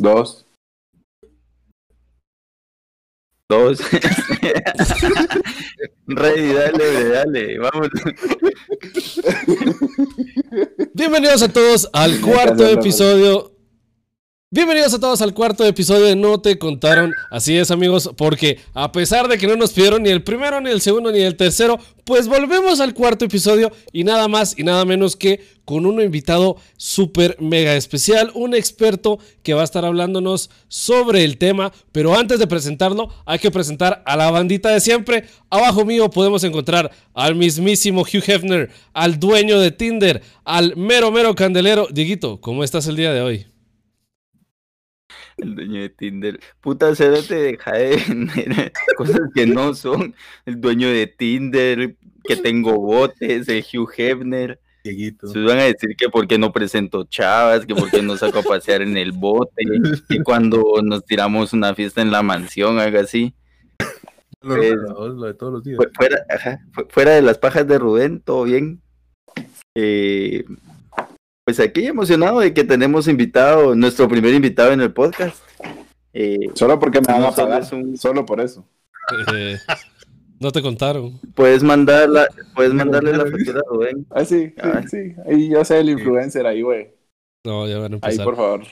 Dos. Dos. Rey, dale, dale, vamos. Bienvenidos a todos al cuarto episodio. Bienvenidos a todos al cuarto episodio de No Te Contaron. Así es, amigos, porque a pesar de que no nos pidieron ni el primero, ni el segundo, ni el tercero, pues volvemos al cuarto episodio y nada más y nada menos que con un invitado súper mega especial, un experto que va a estar hablándonos sobre el tema. Pero antes de presentarlo, hay que presentar a la bandita de siempre. Abajo mío podemos encontrar al mismísimo Hugh Hefner, al dueño de Tinder, al mero mero candelero. Dieguito, ¿cómo estás el día de hoy? El dueño de Tinder. Puta, cédate deja de vender cosas que no son. El dueño de Tinder, que tengo botes, el Hugh Hefner. Dieguito. Se van a decir que por qué no presento chavas, que por qué no saco a pasear en el bote, que cuando nos tiramos una fiesta en la mansión, algo así. Lo, Pues, lo de todos los días. Ajá, fuera de las pajas de Rubén, todo bien. Eh, pues aquí emocionado de que tenemos invitado, nuestro primer invitado en el podcast. Eh, Solo porque me van a solo pagar. un- Solo por eso. Eh, no te contaron. puedes mandarla, puedes mandarle la factura a Rubén. Ah, sí, sí, Ah. sí. Ahí yo soy el influencer ahí, güey. No, ya van a Ahí, empezar. por favor.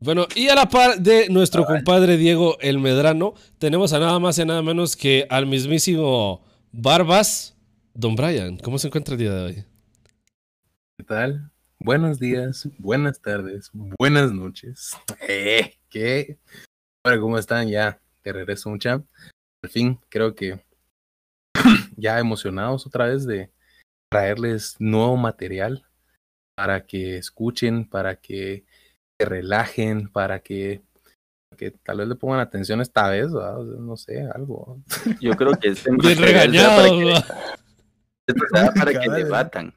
Bueno, y a la par de nuestro compadre Diego el Medrano, tenemos a nada más y a nada menos que al mismísimo Barbas, Don Brian. ¿Cómo se encuentra el día de hoy? ¿Qué tal? Buenos días, buenas tardes, buenas noches. Eh, ¿Qué? Bueno, ¿cómo están? Ya, te regreso mucha. Al fin, creo que ya emocionados otra vez de traerles nuevo material para que escuchen, para que se relajen, para que, que tal vez le pongan atención esta vez. O sea, no sé, algo. Yo creo que sea regañado. para que, para que debatan.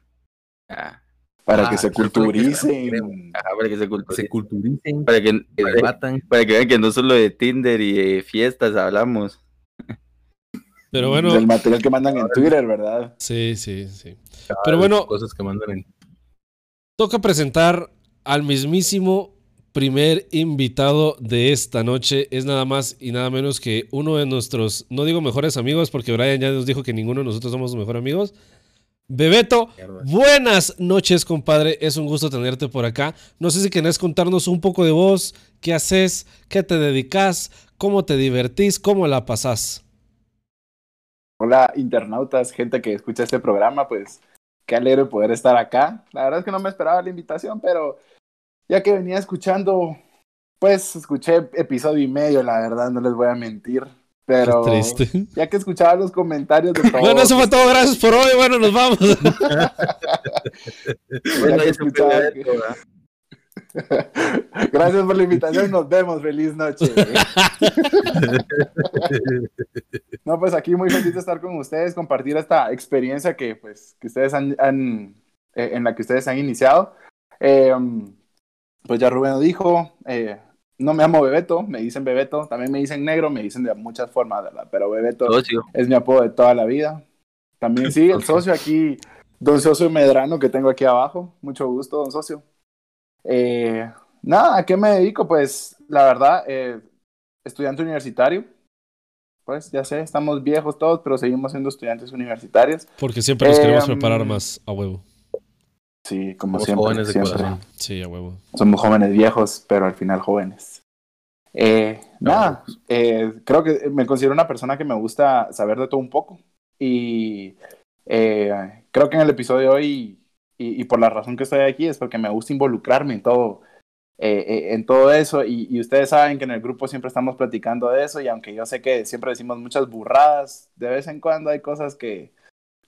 Ah, Para Ah, que se que culturicen. ajá, para que se culturicen. Para que, para, debatan. para que vean que no solo de Tinder y de fiestas hablamos. Pero bueno, Del material que mandan en Twitter, ¿verdad? sí, sí, sí. Pero bueno- Cosas que mandan en Toca presentar al mismísimo primer invitado de esta noche. Es nada más y nada menos que uno de nuestros, no digo mejores amigos, porque Brian ya nos dijo que ninguno de nosotros somos mejores amigos. Bebeto, buenas noches, compadre. Es un gusto tenerte por acá. No sé si querés contarnos un poco de vos, qué haces, qué te dedicas, cómo te divertís, cómo la pasás. Hola, internautas, gente que escucha este programa, pues qué alegre poder estar acá. La verdad es que no me esperaba la invitación, pero ya que venía escuchando, pues escuché episodio y medio, la verdad, no les voy a mentir. Pero Qué triste. ya que escuchaba los comentarios de todos, Bueno, eso fue todo. Gracias por hoy. Bueno, nos vamos. Gracias por la invitación, nos vemos, feliz noche. No, pues aquí muy feliz de estar con ustedes, compartir esta experiencia que, pues, que ustedes han, han- eh, en la que ustedes han iniciado. Eh, pues ya Rubén lo dijo, eh, no me llamo Bebeto, me dicen Bebeto, también me dicen negro, me dicen de muchas formas, ¿verdad? Pero Bebeto Socio. es mi apodo de toda la vida. También sí, el socio aquí, don Socio Medrano que tengo aquí abajo. Mucho gusto, don Socio. Eh, nada, ¿a qué me dedico? Pues la verdad, eh, estudiante universitario. Pues ya sé, estamos viejos todos, pero seguimos siendo estudiantes universitarios. Porque siempre nos queremos Eh, preparar más a huevo. Sí, como Somos siempre. jóvenes de siempre. corazón. Sí, a huevo. Somos jóvenes viejos, pero al final jóvenes. Eh, nada, eh, creo que me considero una persona que me gusta saber de todo un poco. Y eh, creo que en el episodio de hoy, y, y por la razón que estoy aquí, es porque me gusta involucrarme en todo, en todo eso. Y, y ustedes saben que en el grupo siempre estamos platicando de eso. Y aunque yo sé que siempre decimos muchas burradas, de vez en cuando hay cosas que,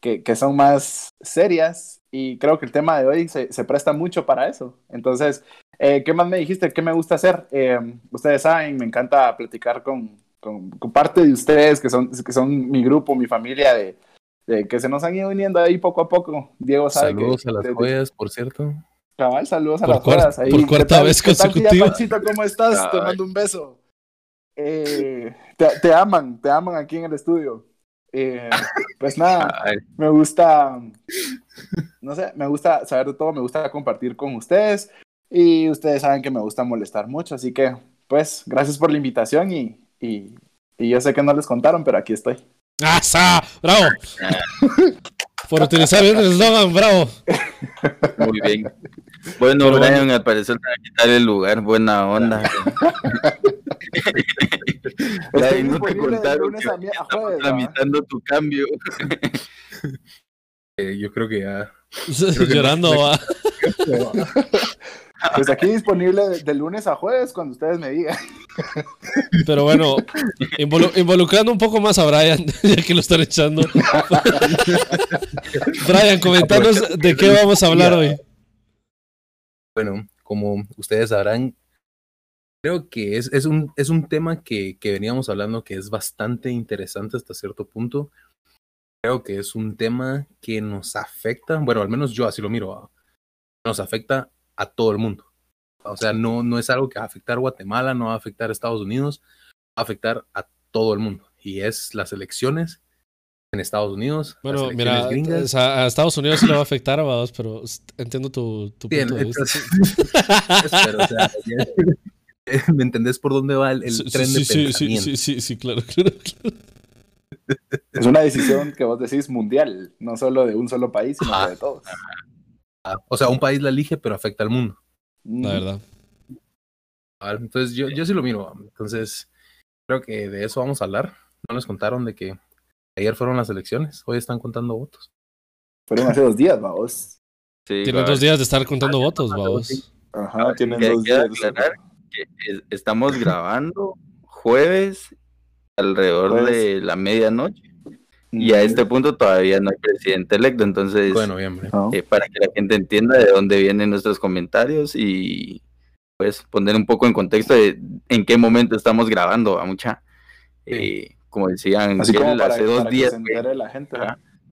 que, que son más serias. Y creo que el tema de hoy se, se presta mucho para eso. Entonces, eh, ¿Qué más me dijiste? ¿Qué me gusta hacer? Eh, ustedes saben, me encanta platicar con, con, con parte de ustedes, que son, que son mi grupo, mi familia, de, de que se nos han ido uniendo ahí poco a poco. Diego sabe Saludos que... a las de- joyas, por cierto. Cabal, saludos a Por las horas. Ahí. por ¿Qué cuarta tal- vez consecutiva. Panchito? ¿Cómo estás? Te Ay. mando un beso. Eh, te, te aman, te aman aquí en el estudio. Eh, pues nada, Ay, me gusta, no sé, me gusta saber de todo, me gusta compartir con ustedes. Y ustedes saben que me gusta molestar mucho, así que, pues, gracias por la invitación y, y, y yo sé que no les contaron, pero aquí estoy. ¡Asa! ¡Bravo! Por utilizar el eslogan, bravo. Muy bien. Bueno, Pero Brian, bueno. al parecer te va a quitar el lugar. Buena onda. Estoy Brian, no te contaron que tramitando tu cambio. Eh, yo creo que ya. Llorando, va. Pues aquí disponible de, de lunes a jueves cuando ustedes me digan. Pero bueno, involu- involucrando un poco más a Brian, ya que lo están echando. Brian, comentanos de qué vamos a hablar hoy. Bueno, como ustedes sabrán, creo que es, es, un, es un tema que, que veníamos hablando que es bastante interesante hasta cierto punto. Creo que es un tema que nos afecta, bueno, al menos yo así lo miro, ¿va? nos afecta a todo el mundo. O sea, no, no es algo que va a afectar Guatemala, no va a afectar a Estados Unidos, va a afectar a todo el mundo. Y es las elecciones en Estados Unidos, Bueno, mira, gringas. o sea, a Estados Unidos sí le va a afectar, vamos, pero entiendo tu, tu Bien, punto de vista. entonces- pero, o sea, ya- ¿Me entendés por dónde va el, el Sí, tren sí, de sí, sí, pensamiento? sí, sí, sí, claro, claro, claro. Es una decisión que vos decís mundial, no solo de un solo país, sino que de todos. Ah, O sea, un país la elige, pero afecta al mundo. La verdad. Entonces, yo, yo sí lo miro. Entonces, creo que de eso vamos a hablar. No les contaron de que ayer fueron las elecciones, hoy están contando votos. Fueron hace dos días, vamos. Sí, Tienen dos días de estar contando votos, algo vamos. Ajá, tienen Que dos días. aclarar que es- estamos grabando jueves alrededor Jueves. de la medianoche y a este punto todavía no hay presidente electo, entonces 5 de noviembre. No. eh, para que la gente entienda de dónde vienen nuestros comentarios y pues poner un poco en contexto de en qué momento estamos grabando a mucha. Eh, como decían, Así que como él para, hace dos para días que se entere la gente.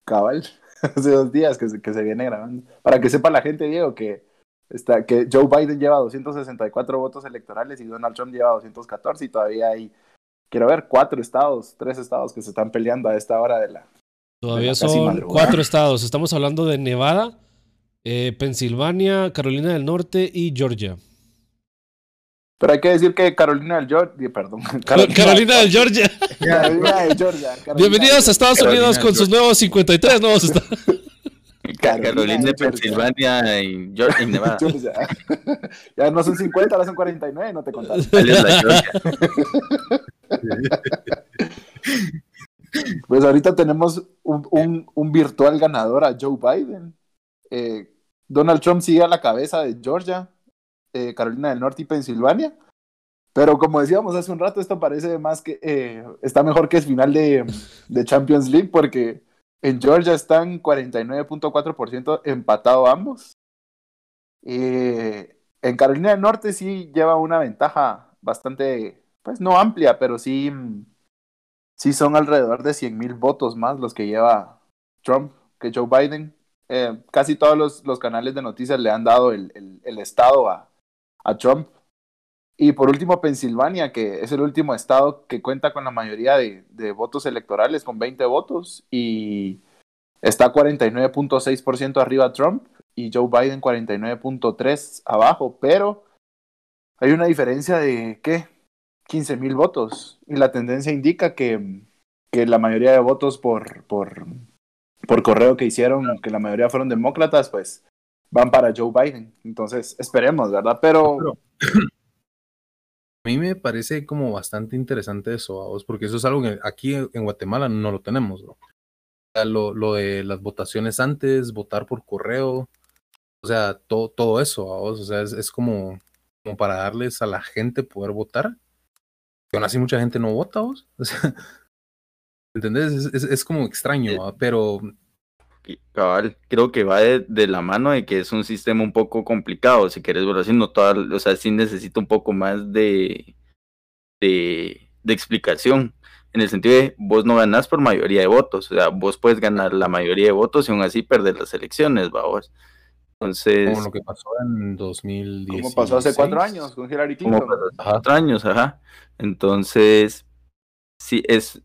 Cabal. hace dos días que se, que se viene grabando. Para que sepa la gente, Diego, que, está, que Joe Biden lleva 264 votos electorales y Donald Trump lleva 214 y todavía hay, quiero ver, cuatro estados, tres estados que se están peleando a esta hora de la... Todavía son cuatro estados. Estamos hablando de Nevada, eh, Pensilvania, Carolina del Norte y Georgia. Pero hay que decir que Carolina del Georgia, perdón, Carolina, del Georgia. Carolina de Georgia. Carolina Bienvenidos a Estados Carolina Unidos del con sus nuevos 53 nuevos estados. Ca- Carolina Carolina de Pensilvania y Georgia y Nevada. Georgia. ya no son 50, ahora son 49, no te contaron. Pues ahorita tenemos un, un, un virtual ganador a Joe Biden. Eh, Donald Trump sigue a la cabeza de Georgia, eh, Carolina del Norte y Pensilvania. Pero como decíamos hace un rato, esto parece más que eh, está mejor que el final de, de Champions League porque en Georgia están 49.4% empatado ambos. Eh, en Carolina del Norte sí lleva una ventaja bastante, pues no amplia, pero sí, sí son alrededor de 100 mil votos más los que lleva Trump que Joe Biden. Casi todos los, los canales de noticias le han dado el, el- el estado a, a Trump. Y por último, Pensilvania, que es el último estado que cuenta con la mayoría de, de votos electorales, con 20 votos, y está 49.6% arriba Trump y Joe Biden 49.3 abajo, pero hay una diferencia de, ¿qué? 15 mil votos. Y la tendencia indica que, que la mayoría de votos por, por, por correo que hicieron, que la mayoría fueron demócratas, pues van para Joe Biden. Entonces, esperemos, ¿verdad? Pero, Pero- A mí me parece como bastante interesante eso, ¿va vos? porque eso es algo que aquí en Guatemala no lo tenemos. ¿no? Lo, lo de las votaciones antes, votar por correo, o sea, todo, todo eso, ¿va vos? o sea, es, es como, como para darles a la gente poder votar. Y aún así mucha gente no vota, ¿vos? O sea, ¿entendés? Es, es- es como extraño, ¿va? pero Cabal, creo que va de, de la mano de que es un sistema un poco complicado, si quieres verlo así, no toda, o sea, sí necesita un poco más de, de, de explicación, en el sentido de vos no ganás por mayoría de votos, o sea, vos puedes ganar la mayoría de votos y aún así perder las elecciones, va vos. Entonces, como lo que pasó en 2010. como pasó hace cuatro años con Hillary como Clinton. pasó hace cuatro años, ajá. Entonces, sí, es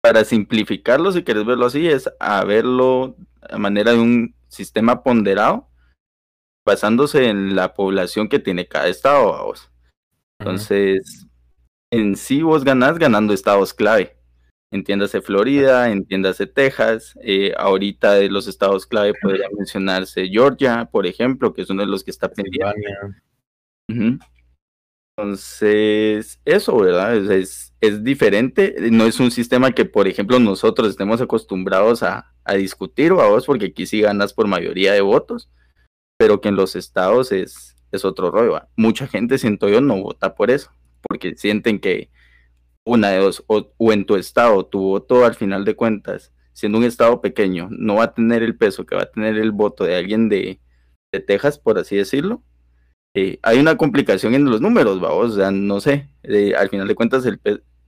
para simplificarlo, si quieres verlo así, es a verlo a manera de un sistema ponderado, basándose en la población que tiene cada estado, vos. Entonces, en sí vos ganás ganando estados clave. Entiéndase Florida, entiéndase Texas. Eh, ahorita de los estados clave podría mencionarse Georgia, por ejemplo, que es uno de los que está pendiente. Entonces, eso, ¿verdad? Es, es, diferente. No es un sistema que, por ejemplo, nosotros estemos acostumbrados a, a discutir, vos, porque aquí sí ganas por mayoría de votos, pero que en los estados es, es otro rollo. Mucha gente, siento yo, no vota por eso, porque sienten que una de dos, o, en tu estado, tu voto al final de cuentas, siendo un estado pequeño, no va a tener el peso que va a tener el voto de alguien de, de Texas, por así decirlo. Eh, hay una complicación en los números, vamos, o sea, no sé, eh, al final de cuentas, el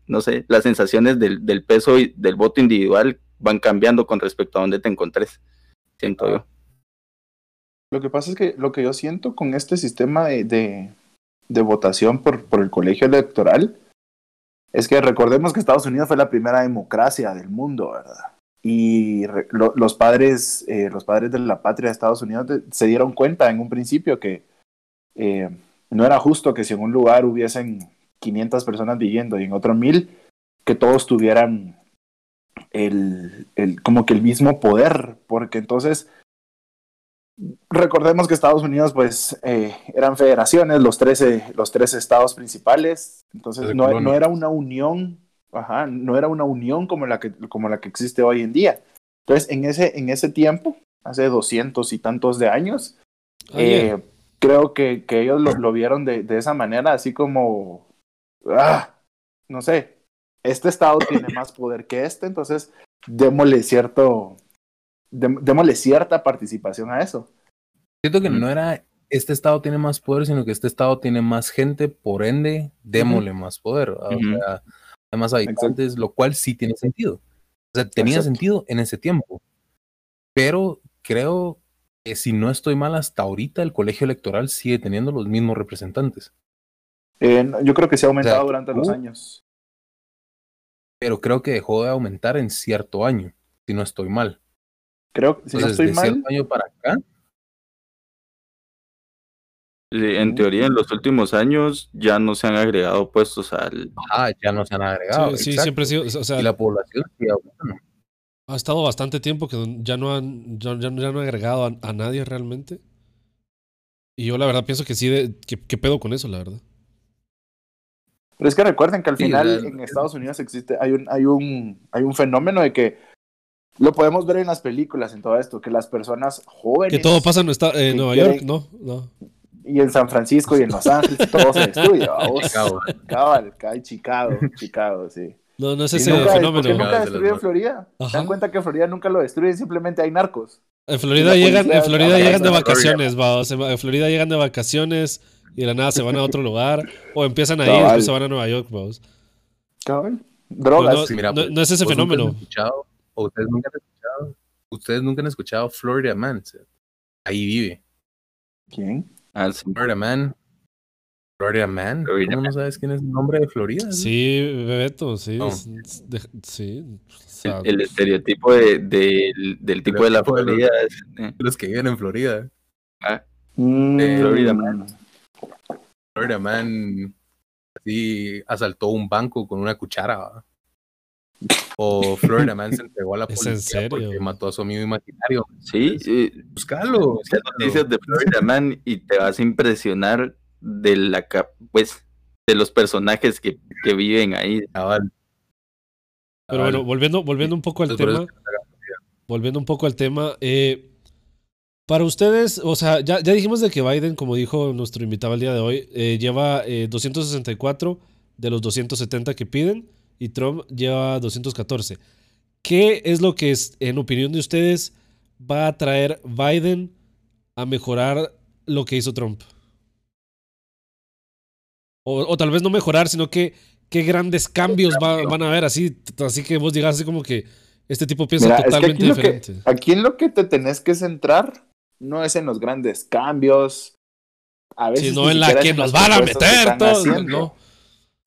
no sé, las sensaciones del, del peso y del voto individual van cambiando con respecto a dónde te encontres, siento yo. Lo que pasa es que lo que yo siento con este sistema de, de, votación por, por el colegio electoral es que recordemos que Estados Unidos fue la primera democracia del mundo, ¿verdad? Y los, padres, eh, los padres de la patria de Estados Unidos se dieron cuenta en un principio que eh, no era justo que si en un lugar hubiesen 500 personas viviendo y en otro 1000, que todos tuvieran el, el, como que el mismo poder, porque entonces recordemos que Estados Unidos pues eh, eran federaciones, los 13, los estados principales, entonces no, no, era una unión, ajá, no era una unión como la que, como la que existe hoy en día. Entonces en ese, en ese tiempo, hace doscientos y tantos de años, eh, creo que, que ellos lo, lo vieron de, de, esa manera, así como, ah, no sé, este estado tiene más poder que este, entonces démosle cierto, démosle cierta participación a eso. Siento que no era este estado tiene más poder, sino que este estado tiene más gente, por ende, démosle más poder. O sea, hay más habitantes, lo cual sí tiene sentido. O sea, tenía sentido en ese tiempo. Pero creo que si no estoy mal, hasta ahorita el colegio electoral sigue teniendo los mismos representantes. Eh, yo creo que se ha aumentado durante los uh. años. Pero creo que dejó de aumentar en cierto año, si no estoy mal. Creo que si no estoy de mal. Cierto año para acá, en teoría, en los últimos años ya no se han agregado puestos al. Ah, ya no se han agregado. Sí, siempre ha sido. O sea, y la población sí, ha estado bastante tiempo que ya no han, ya, no han agregado a, nadie realmente. Y yo la verdad pienso que sí, de, ¿qué pedo con eso, la verdad? Pero es que recuerden que al final en Estados Unidos existe, hay un, hay un, hay un fenómeno de que lo podemos ver en las películas, en todo esto, que las personas jóvenes. Que todo pasa en, en Nueva York, ¿no? no y en San Francisco y en Los Ángeles todo se destruye. Chicago. Cabal, Chicago, Chicago, sí. No, no es ese fenómeno. ¿Por qué nunca destruyen Florida? ¿Se dan cuenta que en Florida nunca lo destruyen? Simplemente hay narcos. En Florida llegan, en Florida llegan de vacaciones, va. En Florida llegan de vacaciones y de la nada se van a otro lugar. O empiezan ahí y después se van a Nueva York, vamos. Cabal. Drogas. No, no, es ese fenómeno. ustedes nunca han escuchado, ustedes nunca han escuchado Florida Man. Ahí vive. ¿Quién? Ah, Florida Man. Florida Man. ¿Cómo no sabes quién es el nombre de Florida? Sí, Bebeto, sí. sí. el, estereotipo de, del tipo de la Florida. Eh. Los, que viven en Florida. Ah. Florida Man. Florida Man así asaltó un banco con una cuchara. O Florida Man se entregó a la policía porque mató a su amigo imaginario. Sí, sí. Buscalo. noticias de Florida Man y te vas a impresionar de la pues de los personajes que, que viven ahí. Pero bueno, volviendo, volviendo un poco al tema. Volviendo un poco al tema. Eh, para ustedes, o sea, ya, ya, dijimos de que Biden, como dijo nuestro invitado el día de hoy, eh, lleva 264 eh, de los 270 que piden y Trump lleva 214. ¿Qué es lo que, es, en opinión de ustedes, va a traer Biden a mejorar lo que hizo Trump? O, tal vez no mejorar, sino que qué grandes cambios van a haber. Así, así que vos digas así como que este tipo piensa totalmente diferente. aquí en lo que te tenés que centrar no es en los grandes cambios. A veces sino en la que nos van a meter todos. No.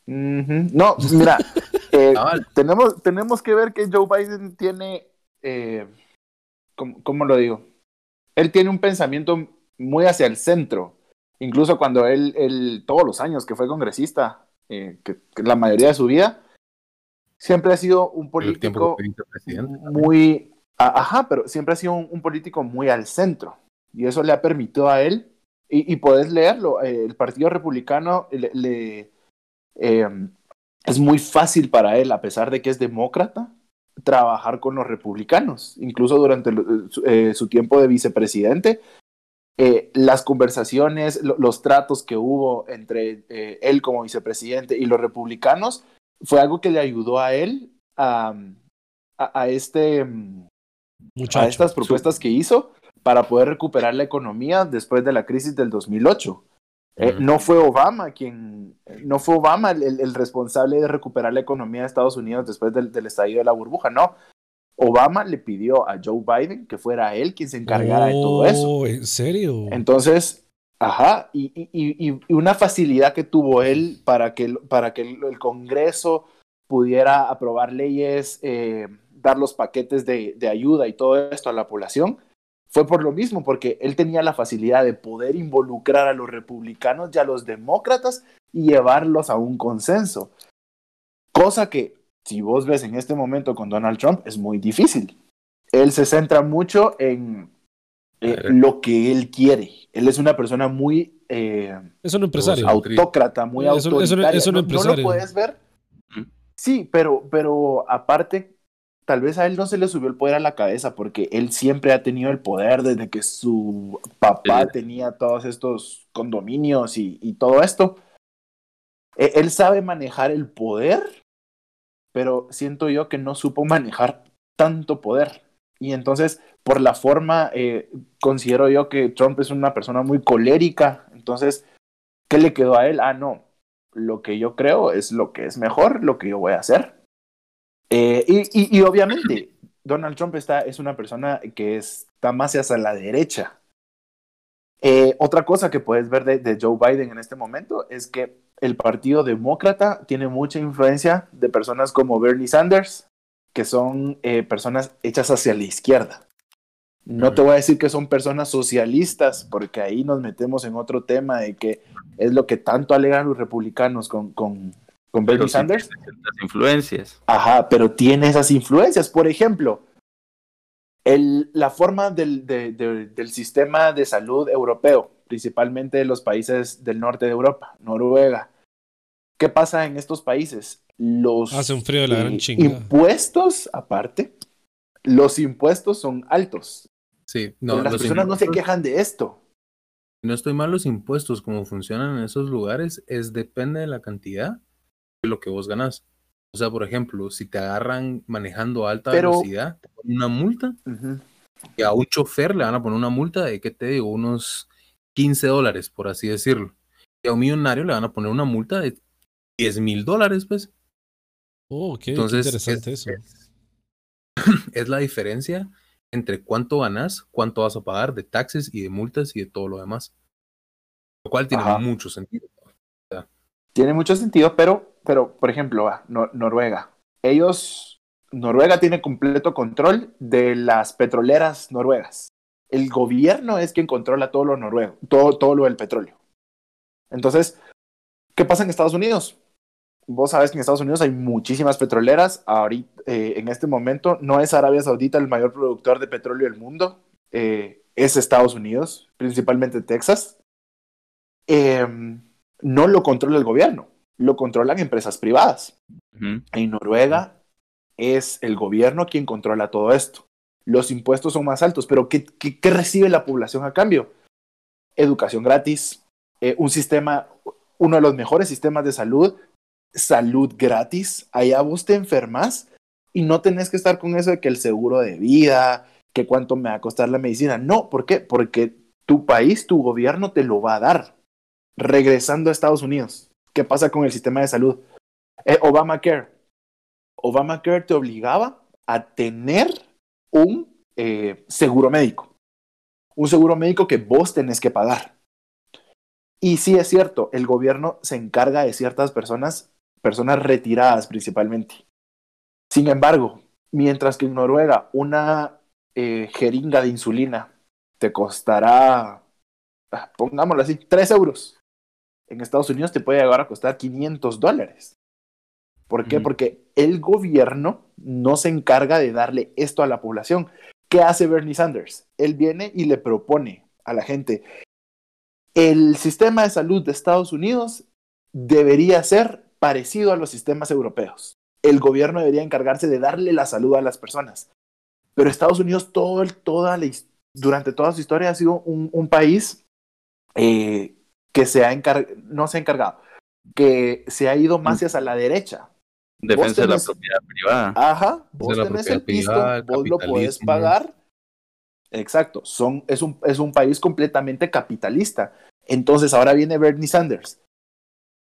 No, mira, eh, tenemos, tenemos que ver que Joe Biden tiene, eh, ¿cómo, lo digo? Él tiene un pensamiento muy hacia el centro. Incluso cuando él, él todos los años que fue congresista, eh, que, la mayoría de su vida, siempre ha sido un político muy, ajá, pero siempre ha sido un, político muy al centro. Y eso le ha permitido a él, y, y podés leerlo, eh, el Partido Republicano le, em, es muy fácil para él, a pesar de que es demócrata, trabajar con los republicanos. Incluso durante eh, su tiempo de vicepresidente, eh, las conversaciones, los tratos que hubo entre eh, él como vicepresidente y los republicanos fue algo que le ayudó a él a, a, este a estas propuestas que hizo para poder recuperar la economía después de la crisis del 2008. Eh, no fue Obama quien, no fue Obama el, responsable de recuperar la economía de Estados Unidos después del, del estallido de la burbuja, no. Obama le pidió a Joe Biden que fuera él quien se encargara de todo eso. Oh, ¿En serio? Entonces, ajá, y, y, y, una facilidad que tuvo él para que, para que el, Congreso pudiera aprobar leyes, eh, dar los paquetes de, de ayuda y todo esto a la población, fue por lo mismo, porque él tenía la facilidad de poder involucrar a los republicanos y a los demócratas y llevarlos a un consenso. Cosa que si vos ves en este momento con Donald Trump, es muy difícil. Él se centra mucho en eh, lo que él quiere. Él es una persona muy... Eh, es un empresario. Autócrata, muy es Es un, empresario. No, lo puedes ver. Sí, pero, pero aparte, tal vez a él no se le subió el poder a la cabeza porque él siempre ha tenido el poder desde que su papá tenía todos estos condominios y, y todo esto. E, él sabe manejar el poder pero siento yo que no supo manejar tanto poder. Y entonces, por la forma, eh, considero yo que Trump es una persona muy colérica. Entonces, ¿qué le quedó a él? Ah, no, lo que yo creo es lo que es mejor, lo que yo voy a hacer. Eh, y, y, obviamente, Donald Trump está, es una persona que está más hacia la derecha. Eh, otra cosa que puedes ver de, de Joe Biden en este momento es que el Partido Demócrata tiene mucha influencia de personas como Bernie Sanders, que son eh, personas hechas hacia la izquierda. No te voy a decir que son personas socialistas, porque ahí nos metemos en otro tema de que es lo que tanto alegan los republicanos con, con, con Bernie Sanders. Las influencias. Ajá, pero tiene esas influencias. Por ejemplo, el, la forma del, del sistema de salud europeo, principalmente de los países del norte de Europa, Noruega, ¿Qué pasa en estos países? Los Hace un frío de la gran eh, impuestos, aparte, los impuestos son altos. Sí, no, las personas no se quejan de esto. No estoy mal los impuestos, como funcionan en esos lugares, es depende de la cantidad de lo que vos ganás. O sea, por ejemplo, si te agarran manejando a alta velocidad, te ponen una multa. Y a un chofer le van a poner una multa de, ¿qué te digo? Unos 15 dólares, por así decirlo. Y a un millonario le van a poner una multa de 10 mil dólares, pues. Oh, qué, Entonces, interesante eso. Es, la diferencia entre cuánto ganas, cuánto vas a pagar de taxes y de multas y de todo lo demás. Lo cual tiene mucho sentido. Tiene mucho sentido, pero, pero por ejemplo, Noruega. Ellos, Noruega tiene completo control de las petroleras noruegas. El gobierno es quien controla todo lo noruego, todo, todo lo del petróleo. Entonces, ¿qué pasa en Estados Unidos? vos sabes que en Estados Unidos hay muchísimas petroleras. Ahorita, eh, en este momento, no es Arabia Saudita el mayor productor de petróleo del mundo, eh, es Estados Unidos, principalmente Texas. Em, no lo controla el gobierno, lo controlan empresas privadas. En Noruega es el gobierno quien controla todo esto. Los impuestos son más altos, pero ¿qué, recibe la población a cambio? Educación gratis, eh, un sistema, uno de los mejores sistemas de salud salud gratis, allá vos te enfermas y no tenés que estar con eso de que el seguro de vida, que cuánto me va a costar la medicina. No, ¿por qué? Porque tu país, tu gobierno te lo va a dar. Regresando a Estados Unidos, ¿qué pasa con el sistema de salud? Eh, Obamacare. Obamacare te obligaba a tener un eh, seguro médico. Un seguro médico que vos tenés que pagar. Y sí es cierto, el gobierno se encarga de ciertas personas personas retiradas principalmente. Sin embargo, mientras que en Noruega una eh, jeringa de insulina te costará ah, pongámoslo así, 3 euros. En Estados Unidos te puede llegar a costar 500 dólares. ¿Por qué? Ujú. Porque el gobierno no se encarga de darle esto a la población. ¿Qué hace Bernie Sanders? Él viene y le propone a la gente, el sistema de salud de Estados Unidos debería ser parecido a los sistemas europeos. El gobierno debería encargarse de darle la salud a las personas. Pero Estados Unidos todo toda la durante toda su historia ha sido un, un país eh, que se ha no se ha encargado, que se ha ido más hacia la derecha. Defensa de la propiedad privada. Ajá, de vos la tenés el pisto, privada, vos lo podés pagar. Exacto, son, es, un, es un país completamente capitalista. Entonces ahora viene Bernie Sanders,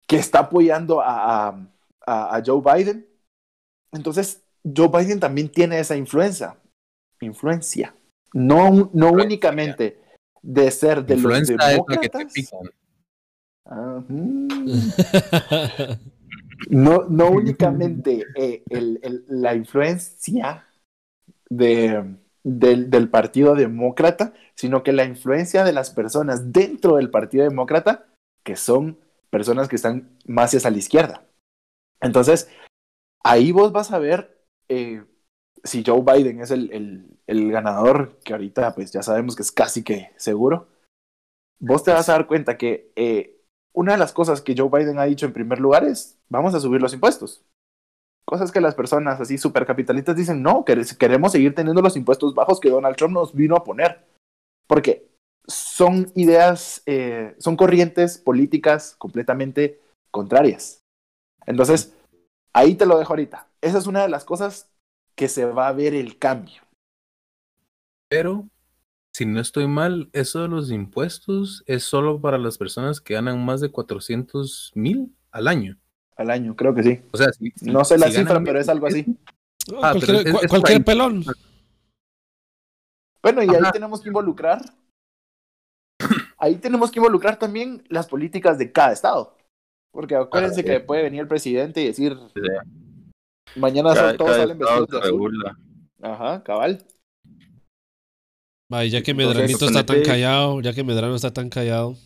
que está apoyando a, a, Joe Biden. Entonces, Joe Biden también tiene esa influencia. Influencia. No, no Influencia. únicamente de ser de Influencia los es la que te demócratas. pican. Mm. no, no únicamente eh, el- el- la influencia de, del, del Partido Demócrata, sino que la influencia de las personas dentro del Partido Demócrata, que son personas que están más hacia la izquierda. Entonces, ahí vos vas a ver eh, si Joe Biden es el, el- el ganador, que ahorita pues ya sabemos que es casi que seguro. Vos te vas a dar cuenta que eh, una de las cosas que Joe Biden ha dicho en primer lugar es, vamos a subir los impuestos. Cosas que las personas así supercapitalistas dicen, no, quere- queremos seguir teniendo los impuestos bajos que Donald Trump nos vino a poner. Porque son ideas, eh, son corrientes políticas completamente contrarias. Entonces, ahí te lo dejo ahorita. Esa es una de las cosas que se va a ver el cambio. Pero, si no estoy mal, eso de los impuestos es solo para las personas que ganan más de 400 mil al año. Al año, creo que sí. O sea, si- No sé la si cifra, pero es algo así. Ah, cualquier pero es- cua- es cualquier pelón. Bueno, y ahí tenemos que involucrar. Ahí tenemos que involucrar también las políticas de cada estado. Porque acuérdense Ah, que sí. puede venir el presidente y decir, Sí. mañana Cada- son- todos cada salen vestidos de azul. regula. Ajá, cabal. Vaya, ya que Entonces, Medranito está tan callado, ya que Medrano está tan callado.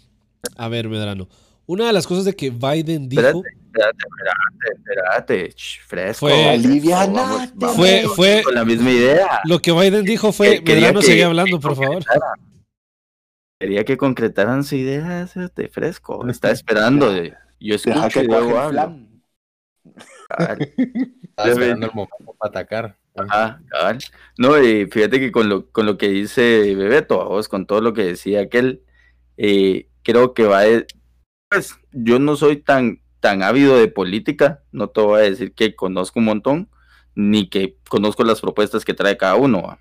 A ver, Medrano. Una de las cosas de que Biden dijo Espérate, espérate, espérate, fresco. Fue-. Vamos, vamos Fue- fue- Con la misma idea. Lo que Biden dijo fue, Que- Medrano que- sigue hablando, por favor. Quería que concretaran su idea de fresco. Está esperando. Yo escucho que luego el hablo. Estaba esperando el momento para atacar. Ajá, cabal. No, y fíjate que con lo, con lo que dice Bebeto, a vos, con todo lo que decía aquel, eh, creo que va a... Pues yo no soy tan, tan ávido de política, no te voy a decir que conozco un montón, ni que conozco las propuestas que trae cada uno.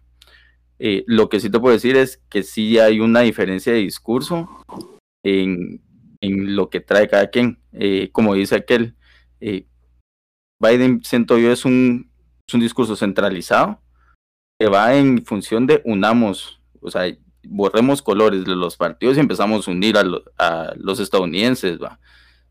Eh, lo que sí te puedo decir es que sí hay una diferencia de discurso en, en lo que trae cada quien. Eh, como dice aquel, Biden, siento yo, es un, es un discurso centralizado que va en función de unamos, o sea, borremos colores de los partidos y empezamos a unir a, lo- a los estadounidenses, va.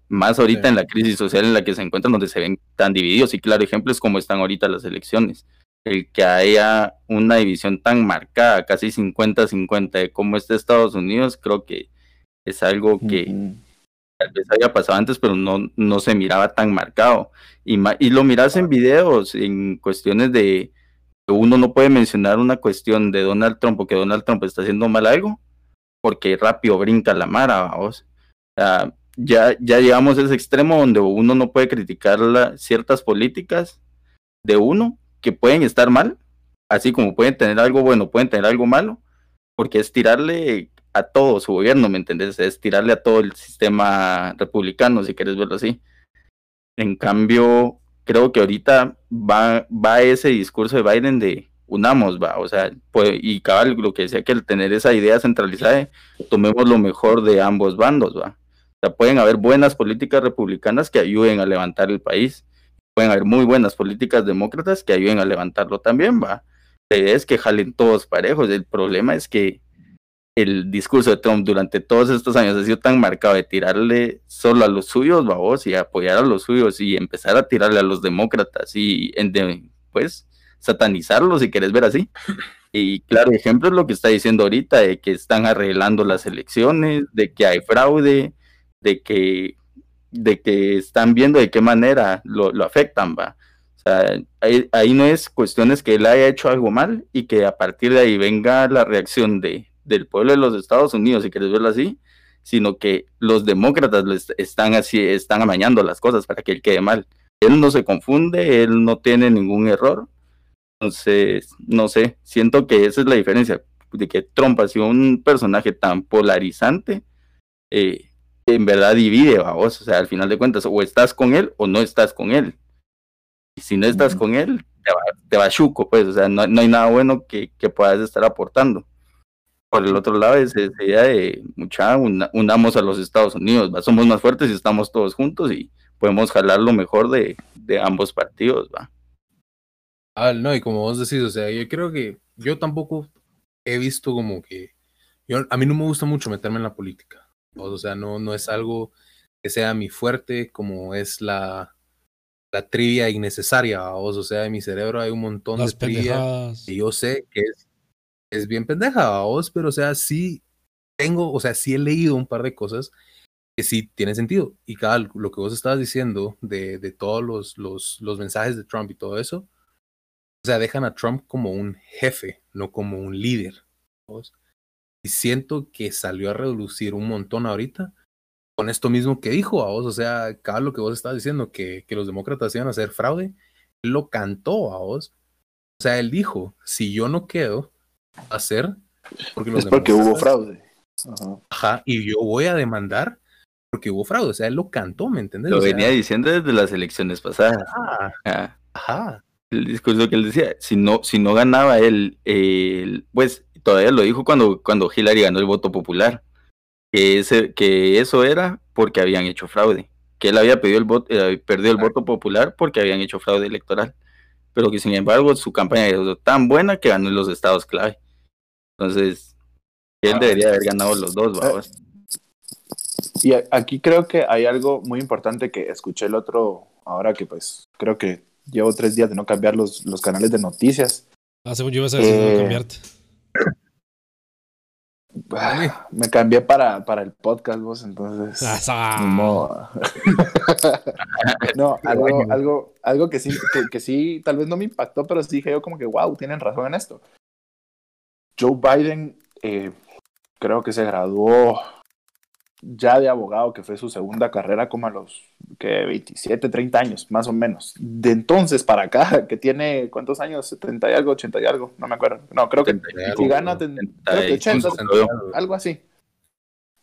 Más ahorita Sí. en la crisis social en la que se encuentran, donde se ven tan divididos, y claro, ejemplo es como están ahorita las elecciones. El que haya una división tan marcada, casi 50-50 de cómo está Estados Unidos, creo que es algo que. Tal vez había pasado antes, pero no, no se miraba tan marcado. Y, y lo miras en videos, en cuestiones de uno no puede mencionar una cuestión de Donald Trump o que Donald Trump está haciendo mal algo, porque rápido brinca la mara, vamos. Ya, ya llegamos a ese extremo donde uno no puede criticar la- ciertas políticas de uno que pueden estar mal, así como pueden tener algo bueno, pueden tener algo malo, porque es tirarle a todo su gobierno, ¿me entendés? Es tirarle a todo el sistema republicano, si quieres verlo así. En cambio, creo que ahorita va, va ese discurso de Biden de unamos, va, o sea, pues, y cabal, lo que decía que el tener esa idea centralizada, tomemos lo mejor de ambos bandos, va. O sea, pueden haber buenas políticas republicanas que ayuden a levantar el país, pueden haber muy buenas políticas demócratas que ayuden a levantarlo también, va. La idea es que jalen todos parejos, el problema es que el discurso de Trump durante todos estos años ha sido tan marcado de tirarle solo a los suyos, babos, y apoyar a los suyos y empezar a tirarle a los demócratas y pues satanizarlos si querés ver así, Y claro, ejemplo es lo que está diciendo ahorita, de que están arreglando las elecciones, de que hay fraude, de que, de que están viendo de qué manera lo, lo afectan, va. O sea, ahí, ahí, no es cuestiones que él haya hecho algo mal y que a partir de ahí venga la reacción de, del pueblo de los Estados Unidos, si quieres verlo así, sino que los demócratas están así, están amañando las cosas para que él quede mal. Él no se confunde, él no tiene ningún error. Entonces, no sé, siento que esa es la diferencia, de que Trump ha sido un personaje tan polarizante, eh, en verdad divide, vos, o sea, al final de cuentas, o estás con él o no estás con él. Y si no estás con él, te va, chuco, pues, o sea, no, no hay nada bueno que, que puedas estar aportando por el otro lado es esa idea de mucha unamos a los Estados Unidos, ¿va? somos más fuertes y estamos todos juntos y podemos jalar lo mejor de, de ambos partidos, va. Ah, no, y como vos decís, o sea, yo creo que yo tampoco he visto como que yo a mí no me gusta mucho meterme en la política. O sea, no, no es algo que sea mi fuerte, como es la, la trivia innecesaria, o sea, en mi cerebro hay un montón de trivia y yo sé que es es bien pendeja, vos, pero o sea, sí tengo, o sea, sí he leído un par de cosas que sí tienen sentido. Y cada lo que vos estabas diciendo de, de todos los, los, los, mensajes de Trump y todo eso, o sea, dejan a Trump como un jefe, no como un líder. ¿vos? Y siento que salió a reducir un montón ahorita con esto mismo que dijo a vos, o sea, cada lo que vos estabas diciendo, que, que los demócratas iban a hacer fraude, él lo cantó a vos. O sea, él dijo, si yo no quedo, hacer porque es porque hubo fraude. Ajá. y yo voy a demandar porque hubo fraude. O sea, él lo cantó, ¿me entiendes? Lo venía diciendo desde las elecciones pasadas. Ajá. El discurso que él decía, si no, si no ganaba él, pues todavía lo dijo cuando, cuando Hillary ganó el voto popular, que, ese, que eso era porque habían hecho fraude, que él había pedido el voto, eh, perdido el voto popular porque habían hecho fraude electoral pero que sin embargo su campaña sido tan buena que ganó en los estados clave. Entonces, él debería haber ganado los dos, vamos. Y aquí creo que hay algo muy importante que escuché el otro, ahora que pues creo que llevo tres días de no cambiar los, los canales de noticias. Ah, según yo ibas a decir no eh, cambiarte. Me cambié para, para el podcast, vos, entonces. no, algo, algo, algo que sí, que, sí, tal vez no me impactó, pero sí dije yo como que, wow, tienen razón en esto. Joe Biden eh, creo que se graduó ya de abogado, que fue su segunda carrera como a los que 27, 30 años, más o menos. De entonces para acá, que tiene, ¿cuántos años? 70 y algo, 80 y algo, no me acuerdo. No, creo que si gana, creo que 80, algo así.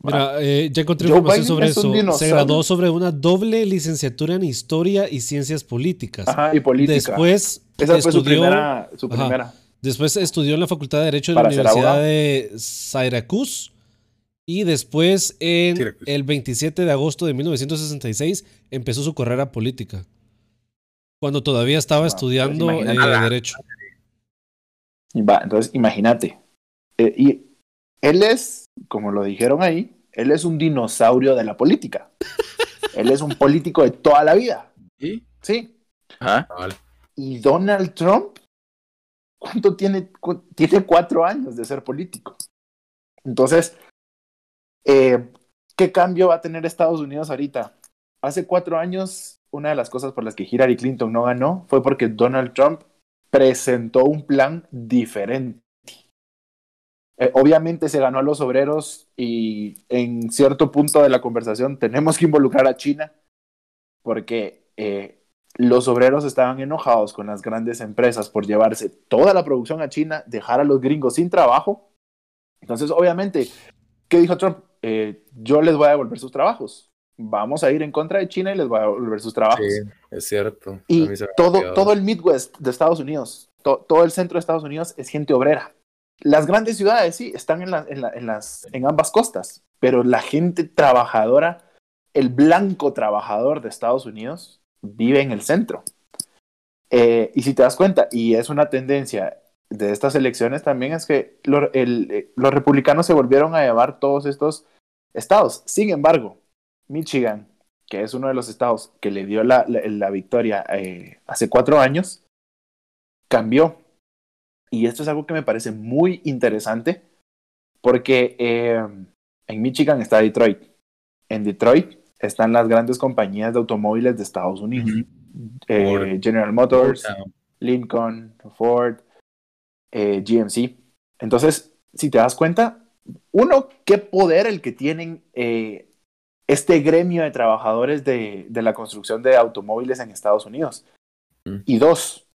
Mira, eh, ya encontré información sobre eso. Se graduó sobre una doble licenciatura en Historia y Ciencias Políticas. Ajá, y Política. Después Esa fue su primera. Su primera. Después estudió en la Facultad de Derecho de la Universidad de Syracuse y después, en el 27 de agosto de 1966, empezó su carrera política. Cuando todavía estaba estudiando eh, Derecho. Va, entonces, imagínate. Eh, y él es, como lo dijeron ahí, él es un dinosaurio de la política. él es un político de toda la vida. ¿Sí? Sí. Ah, y Donald Trump, ¿cuánto tiene? Tiene cuatro años de ser político. Entonces, eh, ¿Qué cambio va a tener Estados Unidos ahorita? Hace cuatro años, una de las cosas por las que Hillary Clinton no ganó fue porque Donald Trump presentó un plan diferente. Eh, obviamente se ganó a los obreros y en cierto punto de la conversación tenemos que involucrar a China porque eh, los obreros estaban enojados con las grandes empresas por llevarse toda la producción a China, dejar a los gringos sin trabajo. Entonces, obviamente, ¿qué dijo Trump? Eh, yo les voy a devolver sus trabajos. Vamos a ir en contra de China y les voy a devolver sus trabajos. Sí, es cierto. Y todo, todo el Midwest de Estados Unidos, todo el centro de Estados Unidos es gente obrera. Las grandes ciudades, sí, están en, en, las, en ambas costas, pero la gente trabajadora, el blanco trabajador de Estados Unidos, vive en el centro. Eh, y si te das cuenta, y es una tendencia de estas elecciones también es que eh, los republicanos se volvieron a llevar todos estos estados. Sin embargo, Michigan, que es uno de los estados que le dio la, la, victoria eh, hace cuatro años, cambió. y esto es algo que me parece muy interesante, porque en Michigan está Detroit. En Detroit están las grandes compañías de automóviles de Estados Unidos. Eh, General Motors, Lincoln, Ford, eh, GMC. Entonces, si te das cuenta, uno, qué poder el que tienen eh, este gremio de trabajadores de, de, la construcción de automóviles en Estados Unidos. Y dos,